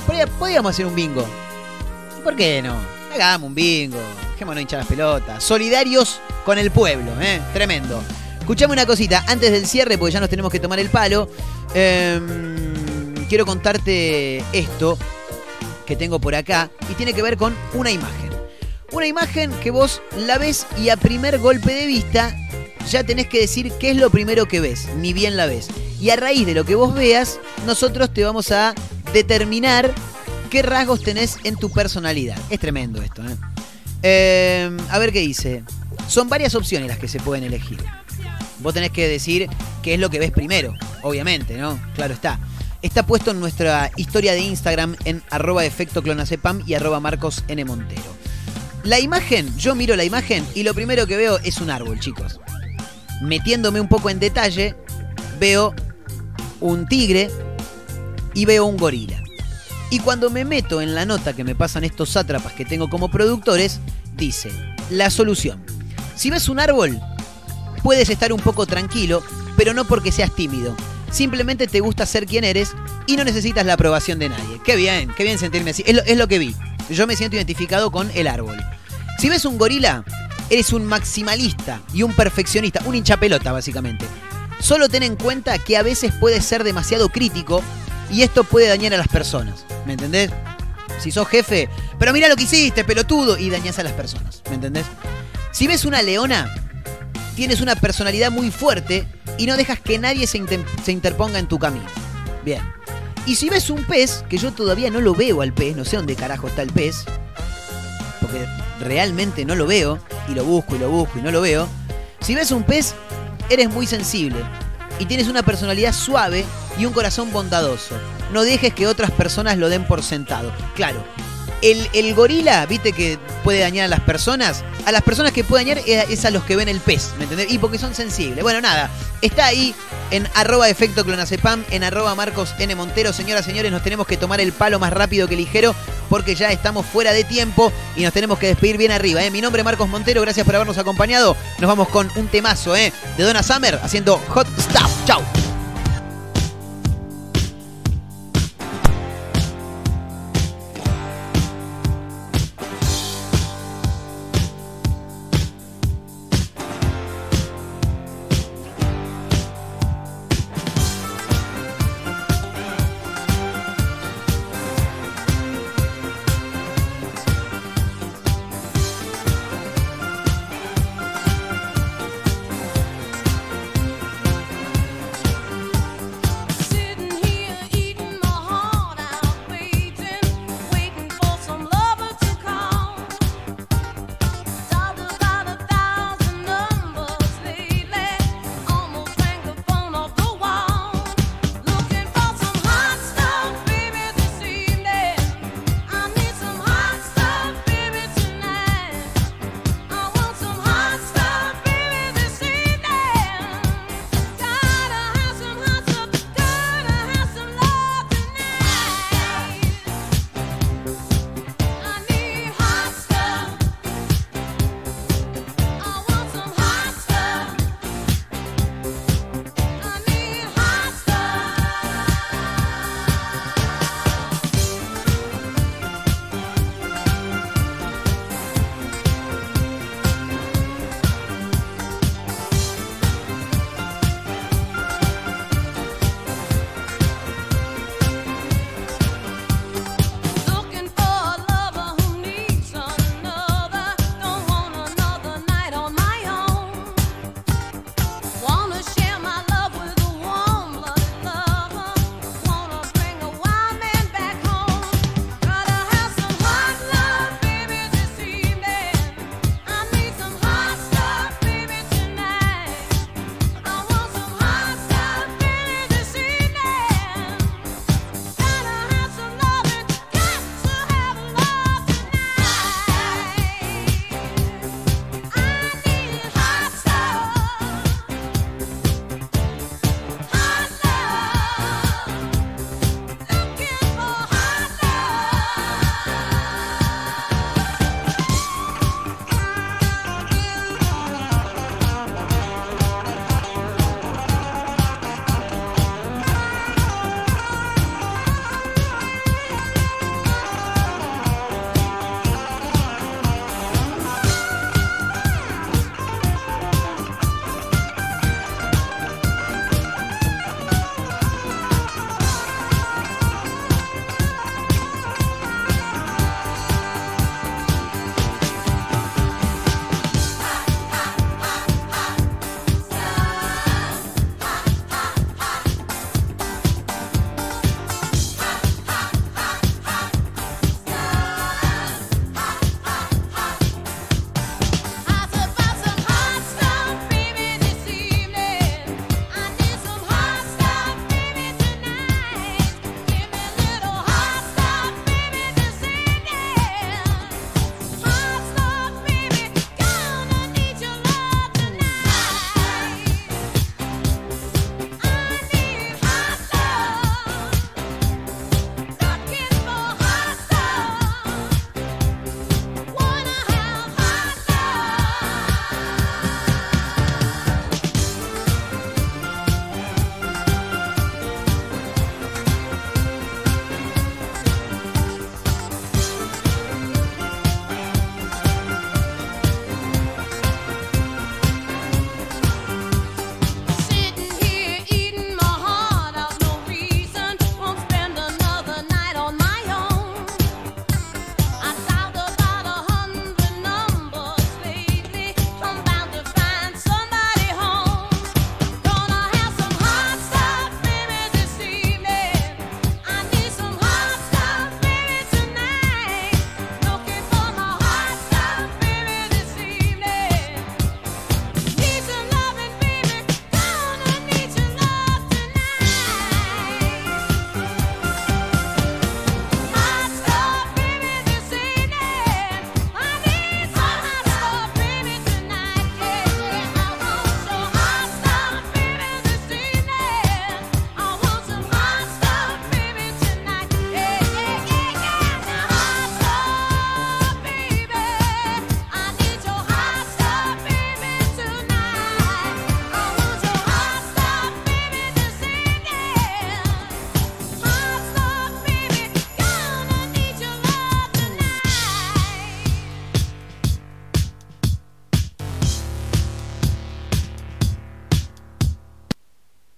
Podría- Podríamos hacer un bingo. ¿Por qué no? Hagamos un bingo. Dejémonos hinchar las pelotas. Solidarios con el pueblo, ¿eh? Tremendo. Escuchame una cosita, antes del cierre, porque ya nos tenemos que tomar el palo. em, quiero contarte esto que tengo por acá y tiene que ver con una imagen. Una imagen que vos la ves y a primer golpe de vista ya tenés que decir qué es lo primero que ves, ni bien la ves. Y a raíz de lo que vos veas, nosotros te vamos a determinar qué rasgos tenés en tu personalidad. Es tremendo esto, ¿eh? Eh, a ver qué dice. Son varias opciones las que se pueden elegir. Vos tenés que decir qué es lo que ves primero, obviamente, ¿no? Claro está. Está puesto en nuestra historia de Instagram en arroba efecto clonacepam y arroba marcos n montero. La imagen, yo miro la imagen y lo primero que veo es un árbol, chicos. Metiéndome un poco en detalle, veo un tigre y veo un gorila. Y cuando me meto en la nota que me pasan estos sátrapas que tengo como productores, dice, la solución. Si ves un árbol, puedes estar un poco tranquilo, pero no porque seas tímido. Simplemente te gusta ser quien eres y no necesitas la aprobación de nadie. Qué bien, qué bien sentirme así. Es lo, es lo que vi. Yo me siento identificado con el árbol. Si ves un gorila, eres un maximalista y un perfeccionista, un hinchapelota básicamente. Solo ten en cuenta que a veces puedes ser demasiado crítico y esto puede dañar a las personas. ¿Me entendés? Si sos jefe, pero mira lo que hiciste, pelotudo, y dañás a las personas. ¿Me entendés? Si ves una leona, tienes una personalidad muy fuerte y no dejas que nadie se, se interponga en tu camino. Bien. Y si ves un pez, que yo todavía no lo veo al pez, no sé dónde carajo está el pez, porque realmente no lo veo, y lo busco y lo busco y no lo veo. Si ves un pez, eres muy sensible y tienes una personalidad suave y un corazón bondadoso. No dejes que otras personas lo den por sentado. Claro, el, gorila, viste que puede dañar a las personas. A las personas que puede dañar es a los que ven el pez, ¿me entendés? Y porque son sensibles. Bueno, nada, está ahí en arroba efecto clonazepam, en arroba Marcos N. Montero. Señoras, señores, nos tenemos que tomar el palo más rápido que ligero porque ya estamos fuera de tiempo y nos tenemos que despedir bien arriba. ¿eh? Mi nombre es Marcos Montero, gracias por habernos acompañado. Nos vamos con un temazo ¿eh? de Donna Summer haciendo Hot Stuff. Chau.